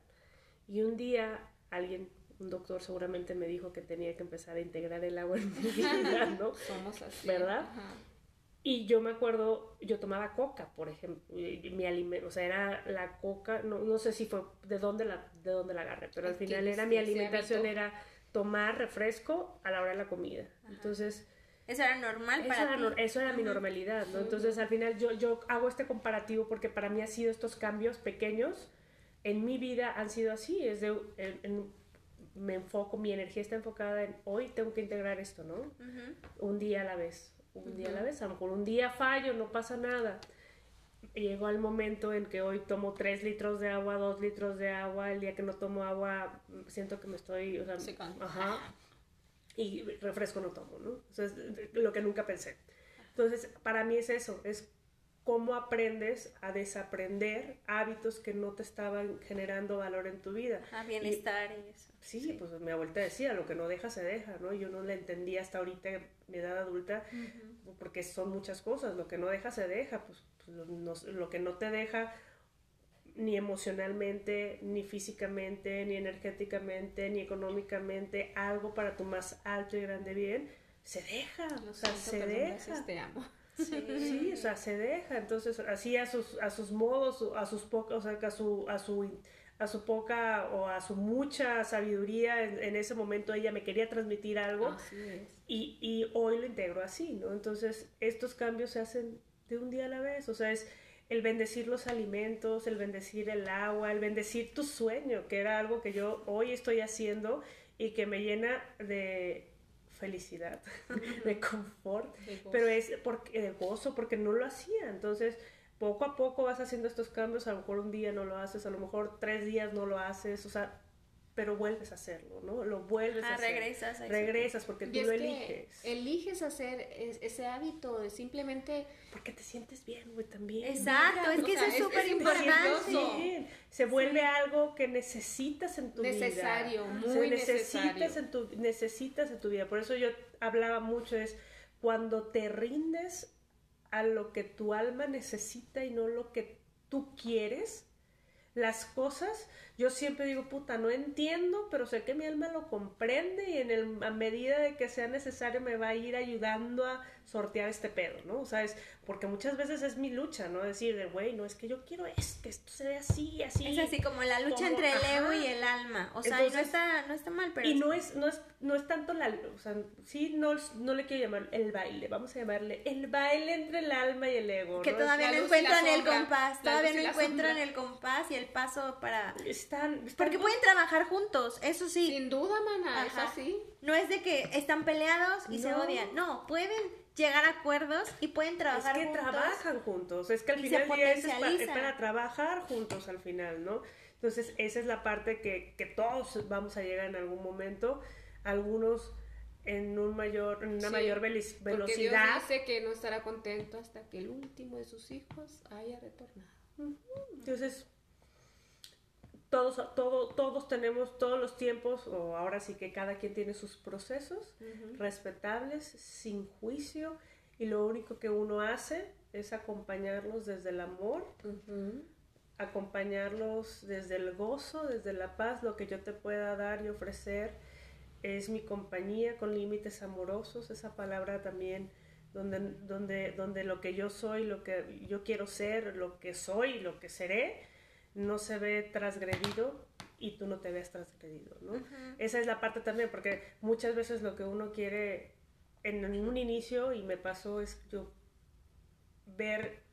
Y un día alguien, un doctor seguramente me dijo que tenía que empezar a integrar el agua en mi vida, ¿no? Somos así. ¿Verdad? Ajá. Y yo me acuerdo, yo tomaba coca, por ejemplo, mi alimento, o sea, era la coca, no, no sé si fue de dónde la, de dónde la agarré, pero al Es final era mi alimentación era tomar refresco a la hora de la comida. Entonces, Eso era normal eso para era, ti. nor- eso era mi normalidad, ¿no? Entonces al final yo, yo hago este comparativo porque para mí ha sido estos cambios pequeños en mi vida han sido así, es de, en- en- me enfoco, mi energía está enfocada en hoy tengo que integrar esto, ¿no? Un día a la vez, un día a la vez, a lo mejor un día fallo, no pasa nada. Llegó al momento en que hoy tomo 3 litros de agua, 2 litros de agua, el día que no tomo agua siento que me estoy, o sea, Secando. ajá, y refresco no tomo, ¿no? Eso es lo que nunca pensé. Entonces, para mí es eso, es cómo aprendes a desaprender hábitos que no te estaban generando valor en tu vida. Ah, bienestar y eso. Sí, pues mi abuelita decía, lo que no deja se deja, ¿no? Yo no la entendía hasta ahorita, en mi edad adulta, porque son muchas cosas, lo que no deja se deja, pues, pues, lo, no- lo que no te deja ni emocionalmente, ni físicamente, ni energéticamente, ni económicamente, algo para tu más alto y grande bien, se deja, Lo o sea, se deja. te amo. Sí, o sea, se deja. Entonces, así a sus, a sus modos, a sus pocas, o sea, a su, a su, a su poca o a su mucha sabiduría en, en ese momento ella me quería transmitir algo y, y hoy lo integro así, ¿no? Entonces, estos cambios se hacen de un día a la vez, o sea, es el bendecir los alimentos, el bendecir el agua, el bendecir tu sueño, que era algo que yo hoy estoy haciendo y que me llena de felicidad, de confort, De pero es porque, de gozo porque no lo hacía. Entonces, poco a poco vas haciendo estos cambios, a lo mejor un día no lo haces, a lo mejor tres días no lo haces, o sea, pero vuelves a hacerlo, ¿no? Lo vuelves a Ah, hacer. regresas a. Regresas porque tú Y es lo que eliges. eliges hacer es- ese hábito de simplemente Porque te sientes bien, güey, también. Exacto, es que sea, eso es es- súper es importante. Se vuelve algo que necesitas en tu Necesario, vida. muy Se necesitas necesario. en tu necesitas en tu vida. Por eso yo hablaba mucho es cuando te rindes a lo que tu alma necesita y no lo que tú quieres. Las cosas, yo siempre digo, puta, no entiendo, pero sé que mi alma lo comprende y en el, a medida de que sea necesario me va a ir ayudando a sortear este pedo, ¿no? O sea, es porque muchas veces es mi lucha, ¿no? Decir, de, güey, no es que yo quiero es que esto se ve así, así. Es así como la lucha Como- entre el ego y el alma. O sea, y no está, no está mal, pero Y no es, no es, no es tanto la, o sea, sí, no, no le quiero llamar el baile, vamos a llamarle el baile entre el alma y el ego, que ¿no? todavía no encuentran el compás, todavía no encuentran el compás y el paso para... Están, están Porque pueden trabajar juntos, eso sí. sin duda, mana, es Ajá. así. No es de que están peleados y se odian, no, pueden llegar a acuerdos y pueden Es trabajar que juntos. trabajan juntos, es que al final día es para, es trabajar juntos al final, ¿no? Entonces esa es la parte que, que todos vamos a llegar en algún momento, algunos en un mayor, en una Sí, mayor veli- Porque velocidad. Dios dice que no estará contento hasta que el último de sus hijos haya retornado. Entonces, todos, todo, todos tenemos todos los tiempos, o ahora sí que cada quien tiene sus procesos respetables, sin juicio, y lo único que uno hace es acompañarlos desde el amor, acompañarlos desde el gozo, desde la paz, lo que yo te pueda dar y ofrecer. Es mi compañía con límites amorosos, esa palabra también donde, donde, donde lo que yo soy, lo que yo quiero ser, lo que soy, lo que seré, no se ve transgredido y tú no te ves transgredido, ¿no? Esa es la parte también, porque muchas veces lo que uno quiere en un inicio, y me pasó, es yo ver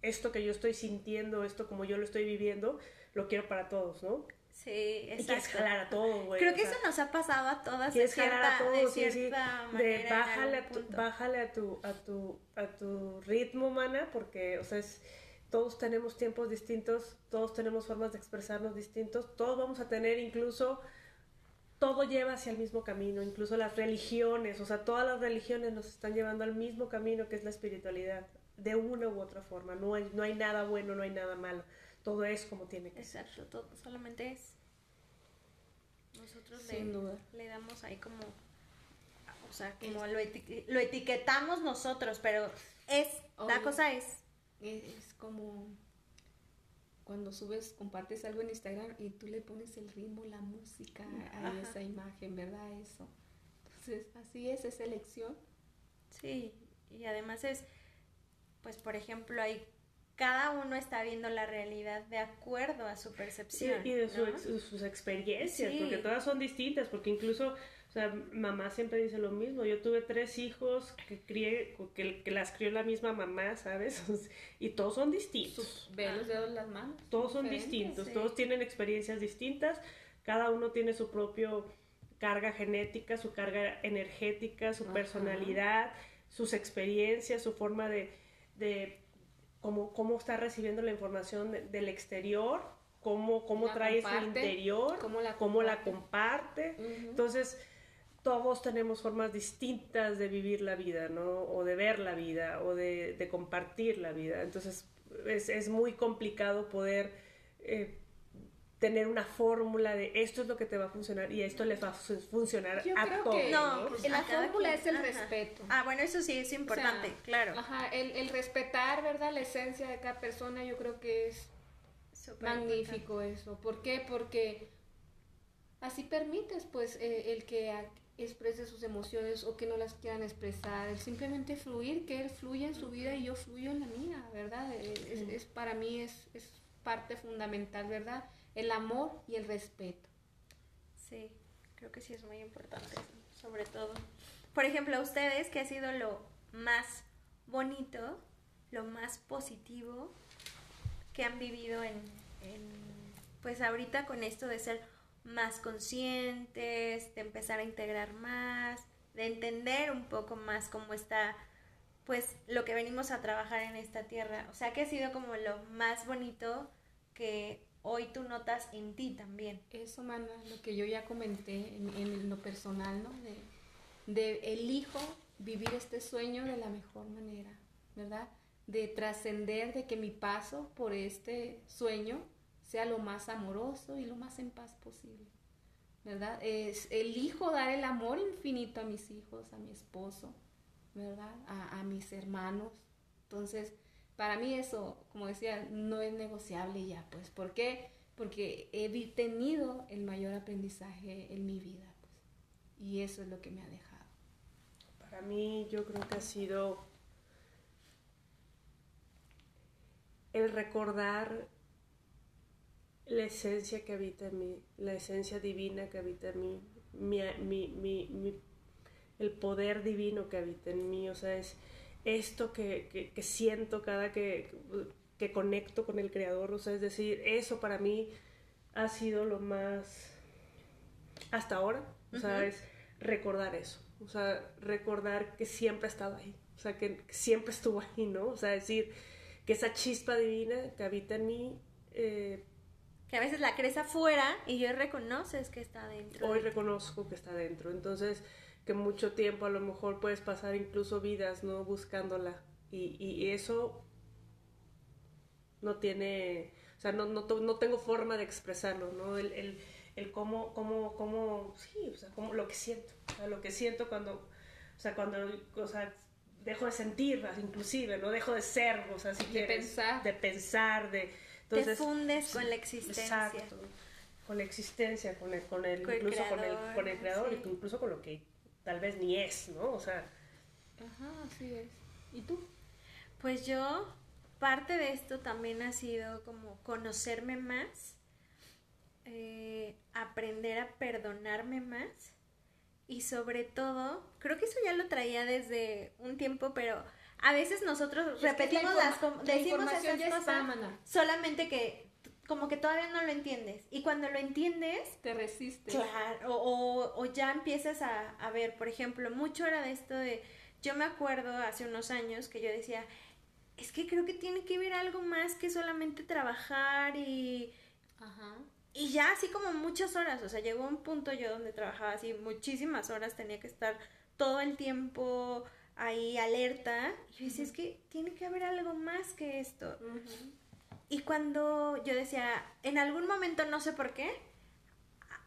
esto que yo estoy sintiendo, esto como yo lo estoy viviendo, lo quiero para todos, ¿no? Sí, exacto. Y quieres jalar a todo, güey. Creo que eso nos ha pasado a todas de cierta, a todos, de cierta de bájale a, tu, bájale a tu, a tu, a tu ritmo, mana, porque, o sea, es, todos tenemos tiempos distintos, todos tenemos formas de expresarnos distintos, todos vamos a tener incluso, todo lleva hacia el mismo camino, incluso las religiones, o sea, todas las religiones nos están llevando al mismo camino que es la espiritualidad, de una u otra forma, no hay, no hay nada bueno, no hay nada malo todo es como tiene que ser. Exacto, todo solamente es. Nosotros Sin le, duda. le damos ahí como, o sea, como lo, lo, etiquetamos nosotros, pero es, la cosa es. Es como cuando subes, compartes algo en Instagram y tú le pones el ritmo, la música a esa imagen, ¿verdad? Eso. Entonces, así es, es elección. Sí, y además es, pues por ejemplo, hay cada uno está viendo la realidad de acuerdo a su percepción. Y, de sus experiencias, porque todas son distintas, porque incluso, sea, mamá siempre dice lo mismo, yo tuve tres hijos que crié, que, que las crió la misma mamá, ¿sabes? y todos son distintos. Ve los dedos las manos. Todos son distintos, todos tienen experiencias distintas, cada uno tiene su propio carga genética, su carga energética, su personalidad, sus experiencias, su forma de cómo, cómo está recibiendo la información del exterior, cómo, cómo trae su interior, cómo la comparte. la comparte. Entonces, todos tenemos formas distintas de vivir la vida, ¿no? O de ver la vida, o de, de compartir la vida. Entonces, es, es muy complicado poder eh, tener una fórmula de esto es lo que te va a funcionar y esto le va a funcionar Yo a creo todos. Que no, la fórmula es el respeto. Ah, bueno, eso sí es importante, claro. Ajá, el, el, respetar, ¿verdad? La esencia de cada persona, yo creo que es magnífico eso. ¿Por qué? Porque así permites, pues, eh, el que exprese sus emociones o que no las quieran expresar, simplemente fluir, que él fluya en su vida y yo fluyo en la mía, ¿verdad? Es, es para mí es, es parte fundamental, ¿verdad? el amor y el respeto. Sí, creo que sí es muy importante, sobre todo. Por ejemplo, a ustedes, ¿qué ha sido lo más bonito, lo más positivo que han vivido en, pues ahorita con esto de ser más conscientes, de empezar a integrar más, de entender un poco más cómo está, pues lo que venimos a trabajar en esta tierra. O sea, que ha sido como lo más bonito que hoy tú notas en ti también. Eso, mana, lo que yo ya comenté en, lo personal, ¿no? De, de elijo vivir este sueño de la mejor manera, ¿verdad? De trascender, de que mi paso por este sueño sea lo más amoroso y lo más en paz posible, ¿verdad? Es, elijo dar el amor infinito a mis hijos, a mi esposo, ¿verdad? A, a mis hermanos. Entonces, para mí eso, como decía, no es negociable ya, pues. ¿Por qué? Porque he tenido el mayor aprendizaje en mi vida, pues. Y eso es lo que me ha dejado. Para mí yo creo que ha sido el recordar la esencia que habita en mí, la esencia divina que habita en mí, mi, mi, mi, el poder divino que habita en mí, o sea, es esto que, siento cada que, que, conecto con el creador, o sea, es decir, eso para mí ha sido lo más, hasta ahora, o sea, es recordar eso, o sea, recordar que siempre ha estado ahí, o sea, que siempre estuvo ahí, ¿no? O sea, decir que esa chispa divina que habita en mí, eh, que a veces la crees afuera y yo reconoces que está dentro. Hoy reconozco que está dentro. Entonces, que mucho tiempo a lo mejor puedes pasar incluso vidas, ¿no? Buscándola. Y, y eso no tiene, o sea, no, no, no tengo forma de expresarlo, ¿no? El, el, el cómo, cómo, cómo, sí, o sea, cómo, lo que siento, o sea, lo que siento cuando, o sea, cuando, o sea, dejo de sentir, inclusive, no dejo de ser, o sea, si de quieres, pensar. de pensar, de... Entonces, Te fundes con la existencia. Exacto, con la existencia, con el, con el, incluso con el, con el creador, sí. incluso con lo que tal vez ni es, ¿no? O sea... Ajá, así es. ¿Y tú? Pues yo, parte de esto también ha sido como conocerme más, eh, aprender a perdonarme más y sobre todo, creo que eso ya lo traía desde un tiempo, pero a veces nosotros repetimos la las la decimos esas cosas, está, solamente que como que todavía no lo entiendes y cuando lo entiendes Te resistes. Claro, o, o- o ya empiezas a, a ver, por ejemplo, mucho era de esto de, yo me acuerdo hace unos años que yo decía, es que creo que tiene que ver algo más que solamente trabajar y, Ajá. y ya así como muchas horas, o sea, llegó un punto yo donde trabajaba así muchísimas horas, tenía que estar todo el tiempo ahí alerta, y yo decía, es que tiene que haber algo más que esto. Y cuando yo decía, en algún momento, no sé por qué,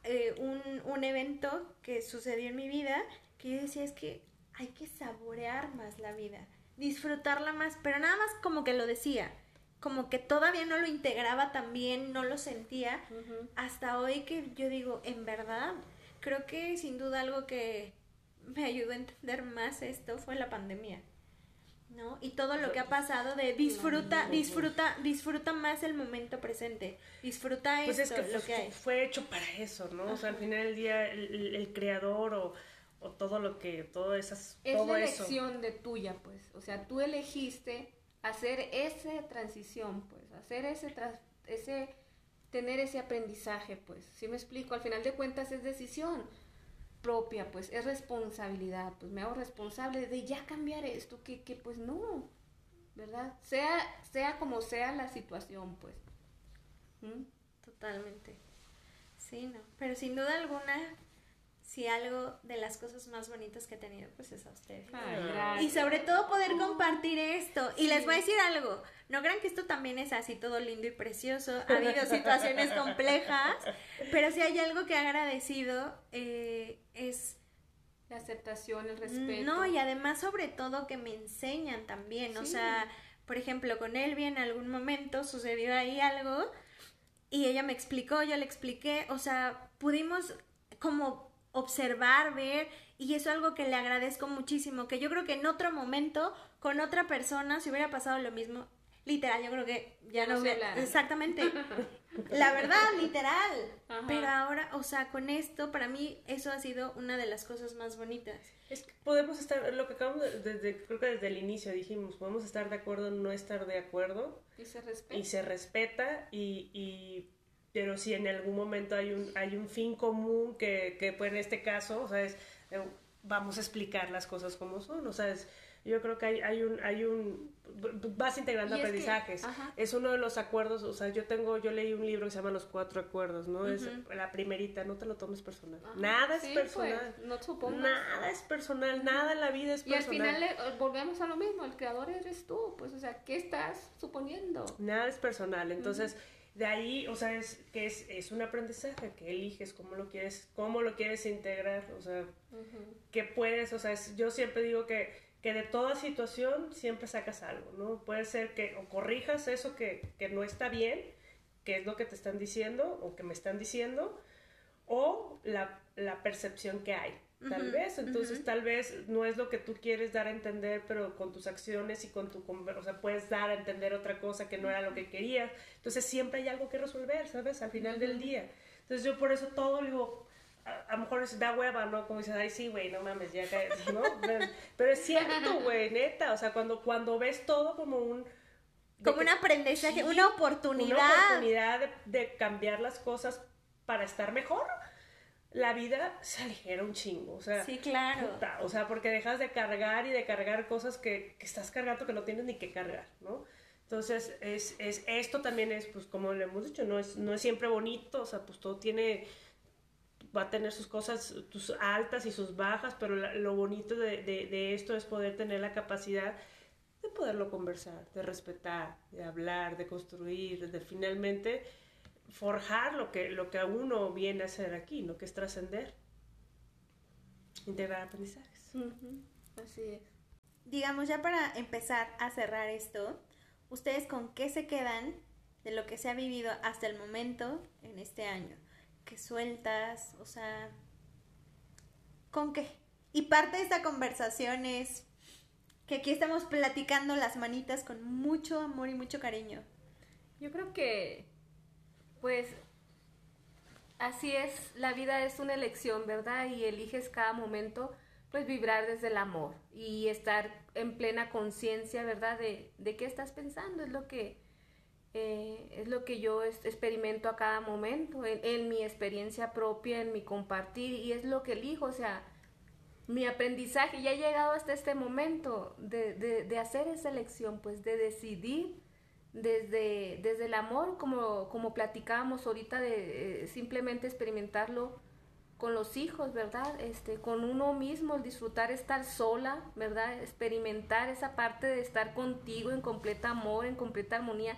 eh, un, un evento que sucedió en mi vida, que yo decía, es que hay que saborear más la vida, disfrutarla más, pero nada más como que lo decía, como que todavía no lo integraba tan bien, no lo sentía, hasta hoy que yo digo, en verdad, creo que sin duda algo que me ayudó a entender más esto fue la pandemia. ¿No? Y todo lo que ha pasado de disfruta, disfruta, disfruta más el momento presente. Disfruta Pues esto, es que lo fue, que hay. fue hecho para eso, ¿no? O sea, al final del día el, creador o, o todo lo que, todo esas, Es todo la eso. elección de tuya, pues. O sea, tú elegiste hacer esa transición, pues. Hacer ese, tras- ese, tener ese aprendizaje, pues. Si me explico, al final de cuentas es decisión propia, pues. Es responsabilidad, pues. Me hago responsable de ya cambiar esto, que, que pues no, ¿verdad? Sea, sea como sea la situación, pues. ¿Mm? Totalmente. Sí, no. Pero sin duda alguna, si algo de las cosas más bonitas que he tenido, pues es a ustedes. Ay, Ah. Y sobre todo poder compartir esto. Y les voy a decir algo, no crean que esto también es así todo lindo y precioso. Ha habido situaciones complejas, pero si hay algo que he agradecido eh, es... La aceptación, el respeto. No, y además sobre todo que me enseñan también. O sea, por ejemplo, con Elvia en algún momento sucedió ahí algo y ella me explicó, yo le expliqué, o sea, pudimos como observar, ver, y eso es algo que le agradezco muchísimo, que yo creo que en otro momento, con otra persona, si hubiera pasado lo mismo, literal, yo creo que ya No no hubiera... Exactamente. La verdad, literal. Ajá. Pero ahora, o sea, con esto, para mí, eso ha sido una de las cosas más bonitas. Es que podemos estar, lo que acabamos de, desde, creo que desde el inicio dijimos, podemos estar de acuerdo, no estar de acuerdo, Y se respeta. y se respeta, y, y pero si en algún momento hay un, hay un fin común que, que pues en este caso, o sea, es, eh, vamos a explicar las cosas como son, o sea, es, yo creo que hay, hay un, hay un, vas integrando Y es que- aprendizajes. es uno de los acuerdos, o sea, yo tengo, yo leí un libro que se llama Los Cuatro Acuerdos, ¿no? Es la primerita, no te lo tomes personal. Ajá. Nada es Sí, personal. pues, no supongas. Nada es personal, nada en la vida es Y al personal. final eh, volvemos a lo mismo, el creador eres tú, pues, o sea, ¿qué estás suponiendo? Nada es personal. Entonces, de ahí, o sea, es que es, es un aprendizaje que eliges cómo lo quieres, cómo lo quieres integrar, o sea, que puedes, o sea, es- yo siempre digo que, que de toda situación siempre sacas algo, ¿no? Puede ser que o corrijas eso que, que no está bien, que es lo que te están diciendo o que me están diciendo, o la, la percepción que hay, tal Ujú, vez. Entonces, ujú. tal vez no es lo que tú quieres dar a entender, pero con tus acciones y con tu... O sea, puedes dar a entender otra cosa que no era lo que querías. Entonces, siempre hay algo que resolver, ¿sabes? Al final del día. Entonces, yo por eso todo digo... A, lo mejor es, da hueva, ¿no? Como dices, ay, sí, güey, no mames, ya caes, ¿no? Pero, es cierto, güey, neta. O sea, cuando, cuando ves todo como un... Como que- un aprendizaje, Sí, una oportunidad. una oportunidad de, de cambiar las cosas para estar mejor. La vida se aligera un chingo, o sea, Sí, claro. puta, o sea, porque dejas de cargar y de cargar cosas que, que estás cargando que no tienes ni que cargar, ¿no? Entonces, es, es, esto también es, pues, como le hemos dicho, no es, no es siempre bonito, o sea, pues todo tiene, va a tener sus cosas, tus altas y sus bajas, pero la- lo bonito de, de, de esto es poder tener la capacidad de poderlo conversar, de respetar, de hablar, de construir, de finalmente forjar lo que, lo que a uno viene a hacer aquí, ¿no? Que es trascender, integrar aprendizajes. Así es. Digamos, ya para empezar a cerrar esto, ¿ustedes con qué se quedan de lo que se ha vivido hasta el momento en este año? ¿Qué sueltas? O sea, ¿con qué? Y parte de esta conversación es que aquí estamos platicando las manitas con mucho amor y mucho cariño. Yo creo que, pues, así es, la vida es una elección, ¿verdad? Y eliges cada momento, pues, vibrar desde el amor y estar en plena conciencia, ¿verdad? De, de qué estás pensando, es lo que, eh, es lo que yo experimento a cada momento, en, mi experiencia propia, en mi compartir, y es lo que elijo, o sea, mi aprendizaje ya he llegado hasta este momento de, de, hacer esa elección, pues de decidir desde, desde el amor, como, como platicábamos ahorita, de eh, simplemente experimentarlo con los hijos, ¿verdad? Este, con uno mismo, el disfrutar estar sola, ¿verdad? Experimentar esa parte de estar contigo en completa amor, en completa armonía.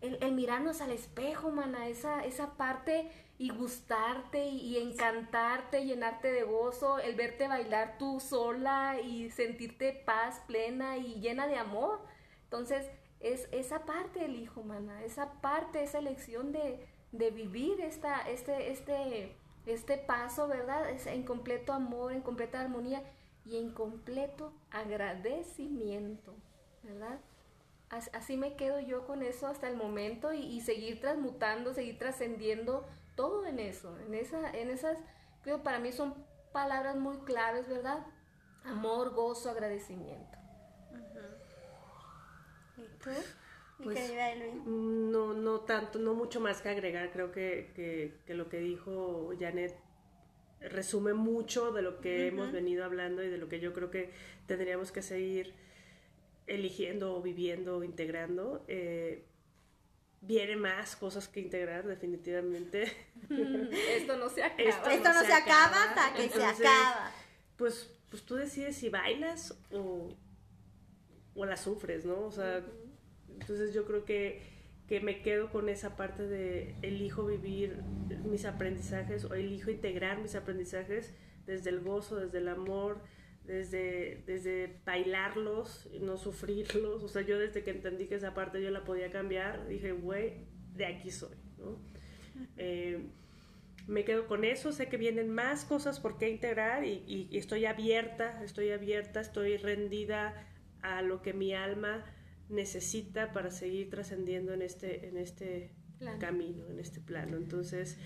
El, el mirarnos al espejo, mana, esa, esa parte y gustarte y, encantarte, llenarte de gozo, el verte bailar tú sola y sentirte paz plena y llena de amor. Entonces, es esa parte del hijo, mana, esa parte, esa elección de, de vivir esta, este, este, este paso, ¿verdad? Es en completo amor, en completa armonía y en completo agradecimiento, ¿verdad? Así me quedo yo con eso hasta el momento y, y seguir transmutando, seguir trascendiendo todo en eso, en, esa, en esas, creo para mí son palabras muy claves, ¿verdad? Amor, gozo, agradecimiento. Pues, no, no tanto, no mucho más que agregar. Creo que, que, lo que dijo Janet resume mucho de lo que hemos venido hablando y de lo que yo creo que tendríamos que seguir eligiendo, viviendo, integrando. Eh, viene más cosas que integrar definitivamente. Esto no se acaba. Esto, no, se, acaba, hasta que se acaba. Pues, pues tú decides si bailas o, o la sufres, ¿no? O sea, entonces yo creo que, que me quedo con esa parte de elijo vivir mis aprendizajes o elijo integrar mis aprendizajes desde el gozo, desde el amor, desde, desde bailarlos, no sufrirlos. O sea, yo desde que entendí que esa parte yo la podía cambiar, dije, güey, de aquí soy. Eh, me quedo con eso, sé que vienen más cosas por qué integrar y, estoy abierta, estoy abierta, estoy rendida a lo que mi alma necesita para seguir trascendiendo en este, en este camino, en este plano. Entonces,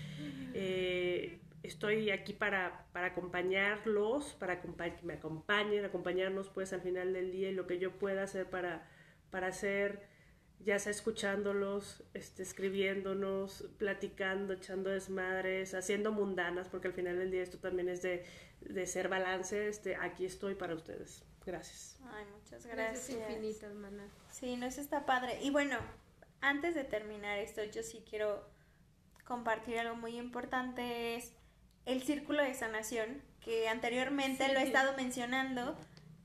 eh, estoy aquí para, para acompañarlos, para que me acompañen, acompañarnos pues al final del día y lo que yo pueda hacer para, para hacer, ya sea escuchándolos, este, escribiéndonos, platicando, echando desmadres, haciendo mundanas, porque al final del día esto también es de, de ser balance, este, aquí estoy para ustedes. Gracias. Ay, muchas gracias. Gracias infinitas, hermana. Sí, no, eso está padre. Y bueno, antes de terminar esto, yo sí quiero compartir algo muy importante, es el círculo de sanación, que anteriormente lo he estado mencionando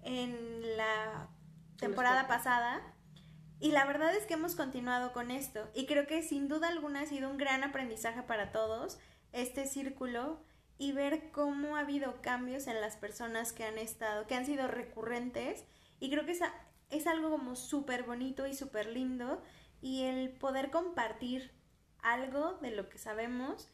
en la temporada pasada. Y la verdad es que hemos continuado con esto. Y creo que sin duda alguna ha sido un gran aprendizaje para todos este círculo y ver cómo ha habido cambios en las personas que han estado, que han sido recurrentes. Y creo que es, es algo como súper bonito y súper lindo. Y el poder compartir algo de lo que sabemos,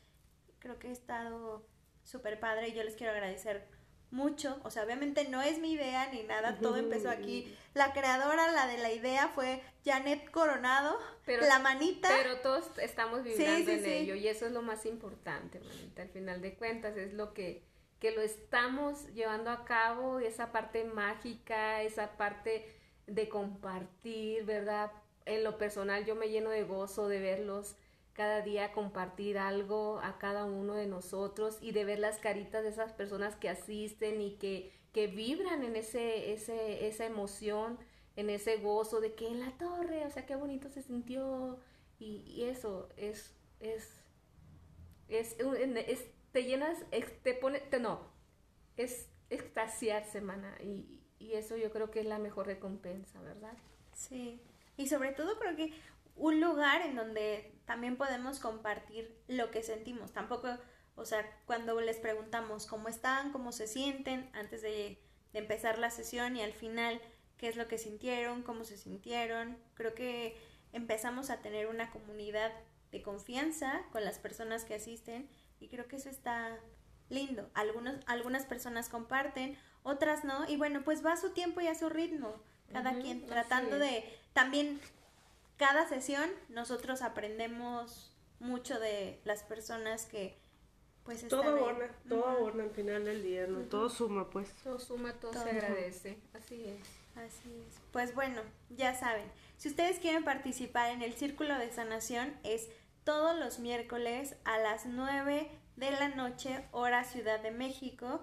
creo que ha estado súper padre y yo les quiero agradecer mucho. O sea, obviamente no es mi idea ni nada, todo empezó aquí. La creadora, la de la idea fue Janet Coronado, pero, la manita. Pero todos estamos viviendo en ello y eso es lo más importante, manita. Al final de cuentas es lo que, que lo estamos llevando a cabo, esa parte mágica, esa parte de compartir, ¿verdad? En lo personal yo me lleno de gozo de verlos cada día compartir algo a cada uno de nosotros y de ver las caritas de esas personas que asisten y que, que vibran en ese, ese, esa emoción, en ese gozo de que en la torre, o sea, qué bonito se sintió y, eso es, es, es, es, te llenas, te pone, te, no, es extasiarse, semana y, y eso yo creo que es la mejor recompensa, ¿verdad? Sí, y sobre todo creo que un lugar en donde también podemos compartir lo que sentimos. Tampoco, o sea, cuando les preguntamos cómo están, cómo se sienten antes de, de empezar la sesión y al final qué es lo que sintieron, cómo se sintieron, creo que empezamos a tener una comunidad de confianza con las personas que asisten y creo que eso está lindo. Algunos, algunas personas comparten, otras no, y bueno, pues va a su tiempo y a su ritmo, cada quien tratando de también cada sesión nosotros aprendemos mucho de las personas que pues están todo abona, todo abona al final del día, ¿no? Todo suma, pues. Todo suma, todo, se agradece, así es. Así es. Pues bueno, ya saben, si ustedes quieren participar en el Círculo de Sanación es todos los miércoles a las 9 de la noche, hora Ciudad de México.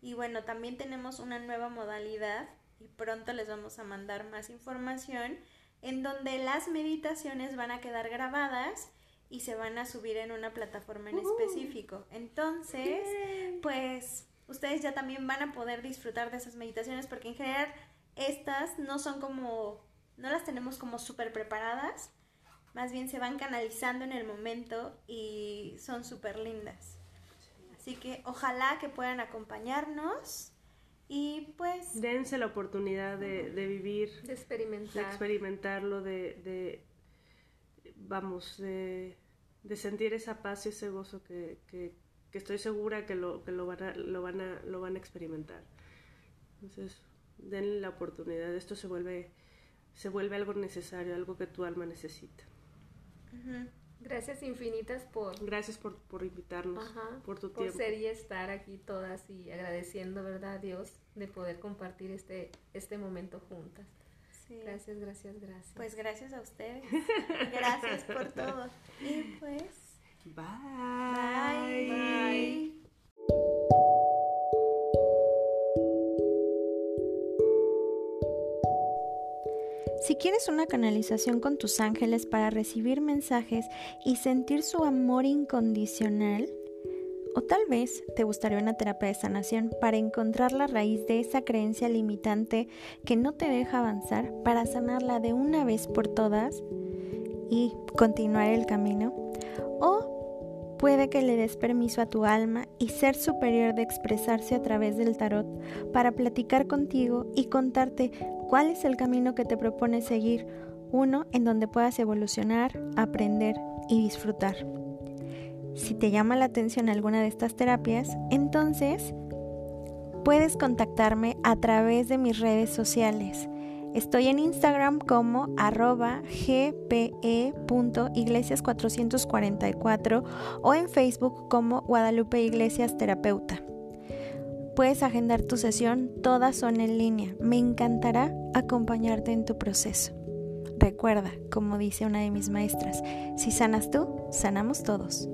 Y bueno, también tenemos una nueva modalidad y pronto les vamos a mandar más información en donde las meditaciones van a quedar grabadas y se van a subir en una plataforma en específico. Entonces, pues ustedes ya también van a poder disfrutar de esas meditaciones porque en general estas no son como, no las tenemos como súper preparadas, más bien se van canalizando en el momento y son súper lindas. Así que ojalá que puedan acompañarnos y pues... Dense la oportunidad de, de vivir. De experimentar. De experimentarlo, de, de vamos, de, de, sentir esa paz y ese gozo que, que, que estoy segura que, lo, que lo, van a, lo, van a, lo van a experimentar. Entonces, denle la oportunidad. Esto se vuelve, se vuelve algo necesario, algo que tu alma necesita. Gracias infinitas por... Gracias por, por invitarnos, por tu tiempo. Por ser y estar aquí todas y agradeciendo, ¿verdad, a Dios, de poder compartir este, este momento juntas. Gracias, gracias, gracias. Pues gracias a ustedes. gracias por todo. Y pues... Bye. Bye. Si quieres una canalización con tus ángeles para recibir mensajes y sentir su amor incondicional, o tal vez te gustaría una terapia de sanación para encontrar la raíz de esa creencia limitante que no te deja avanzar para sanarla de una vez por todas y continuar el camino. O puede que le des permiso a tu alma y ser superior de expresarse a través del tarot para platicar contigo y contarte cuál es el camino que te propone seguir, uno en donde puedas evolucionar, aprender y disfrutar. Si te llama la atención alguna de estas terapias, entonces puedes contactarme a través de mis redes sociales. Estoy en Instagram como arroba gpe.iglesias444 o en Facebook como Guadalupe Iglesias Terapeuta. Puedes agendar tu sesión, todas son en línea. Me encantará acompañarte en tu proceso. Recuerda, como dice una de mis maestras, si sanas tú, sanamos todos.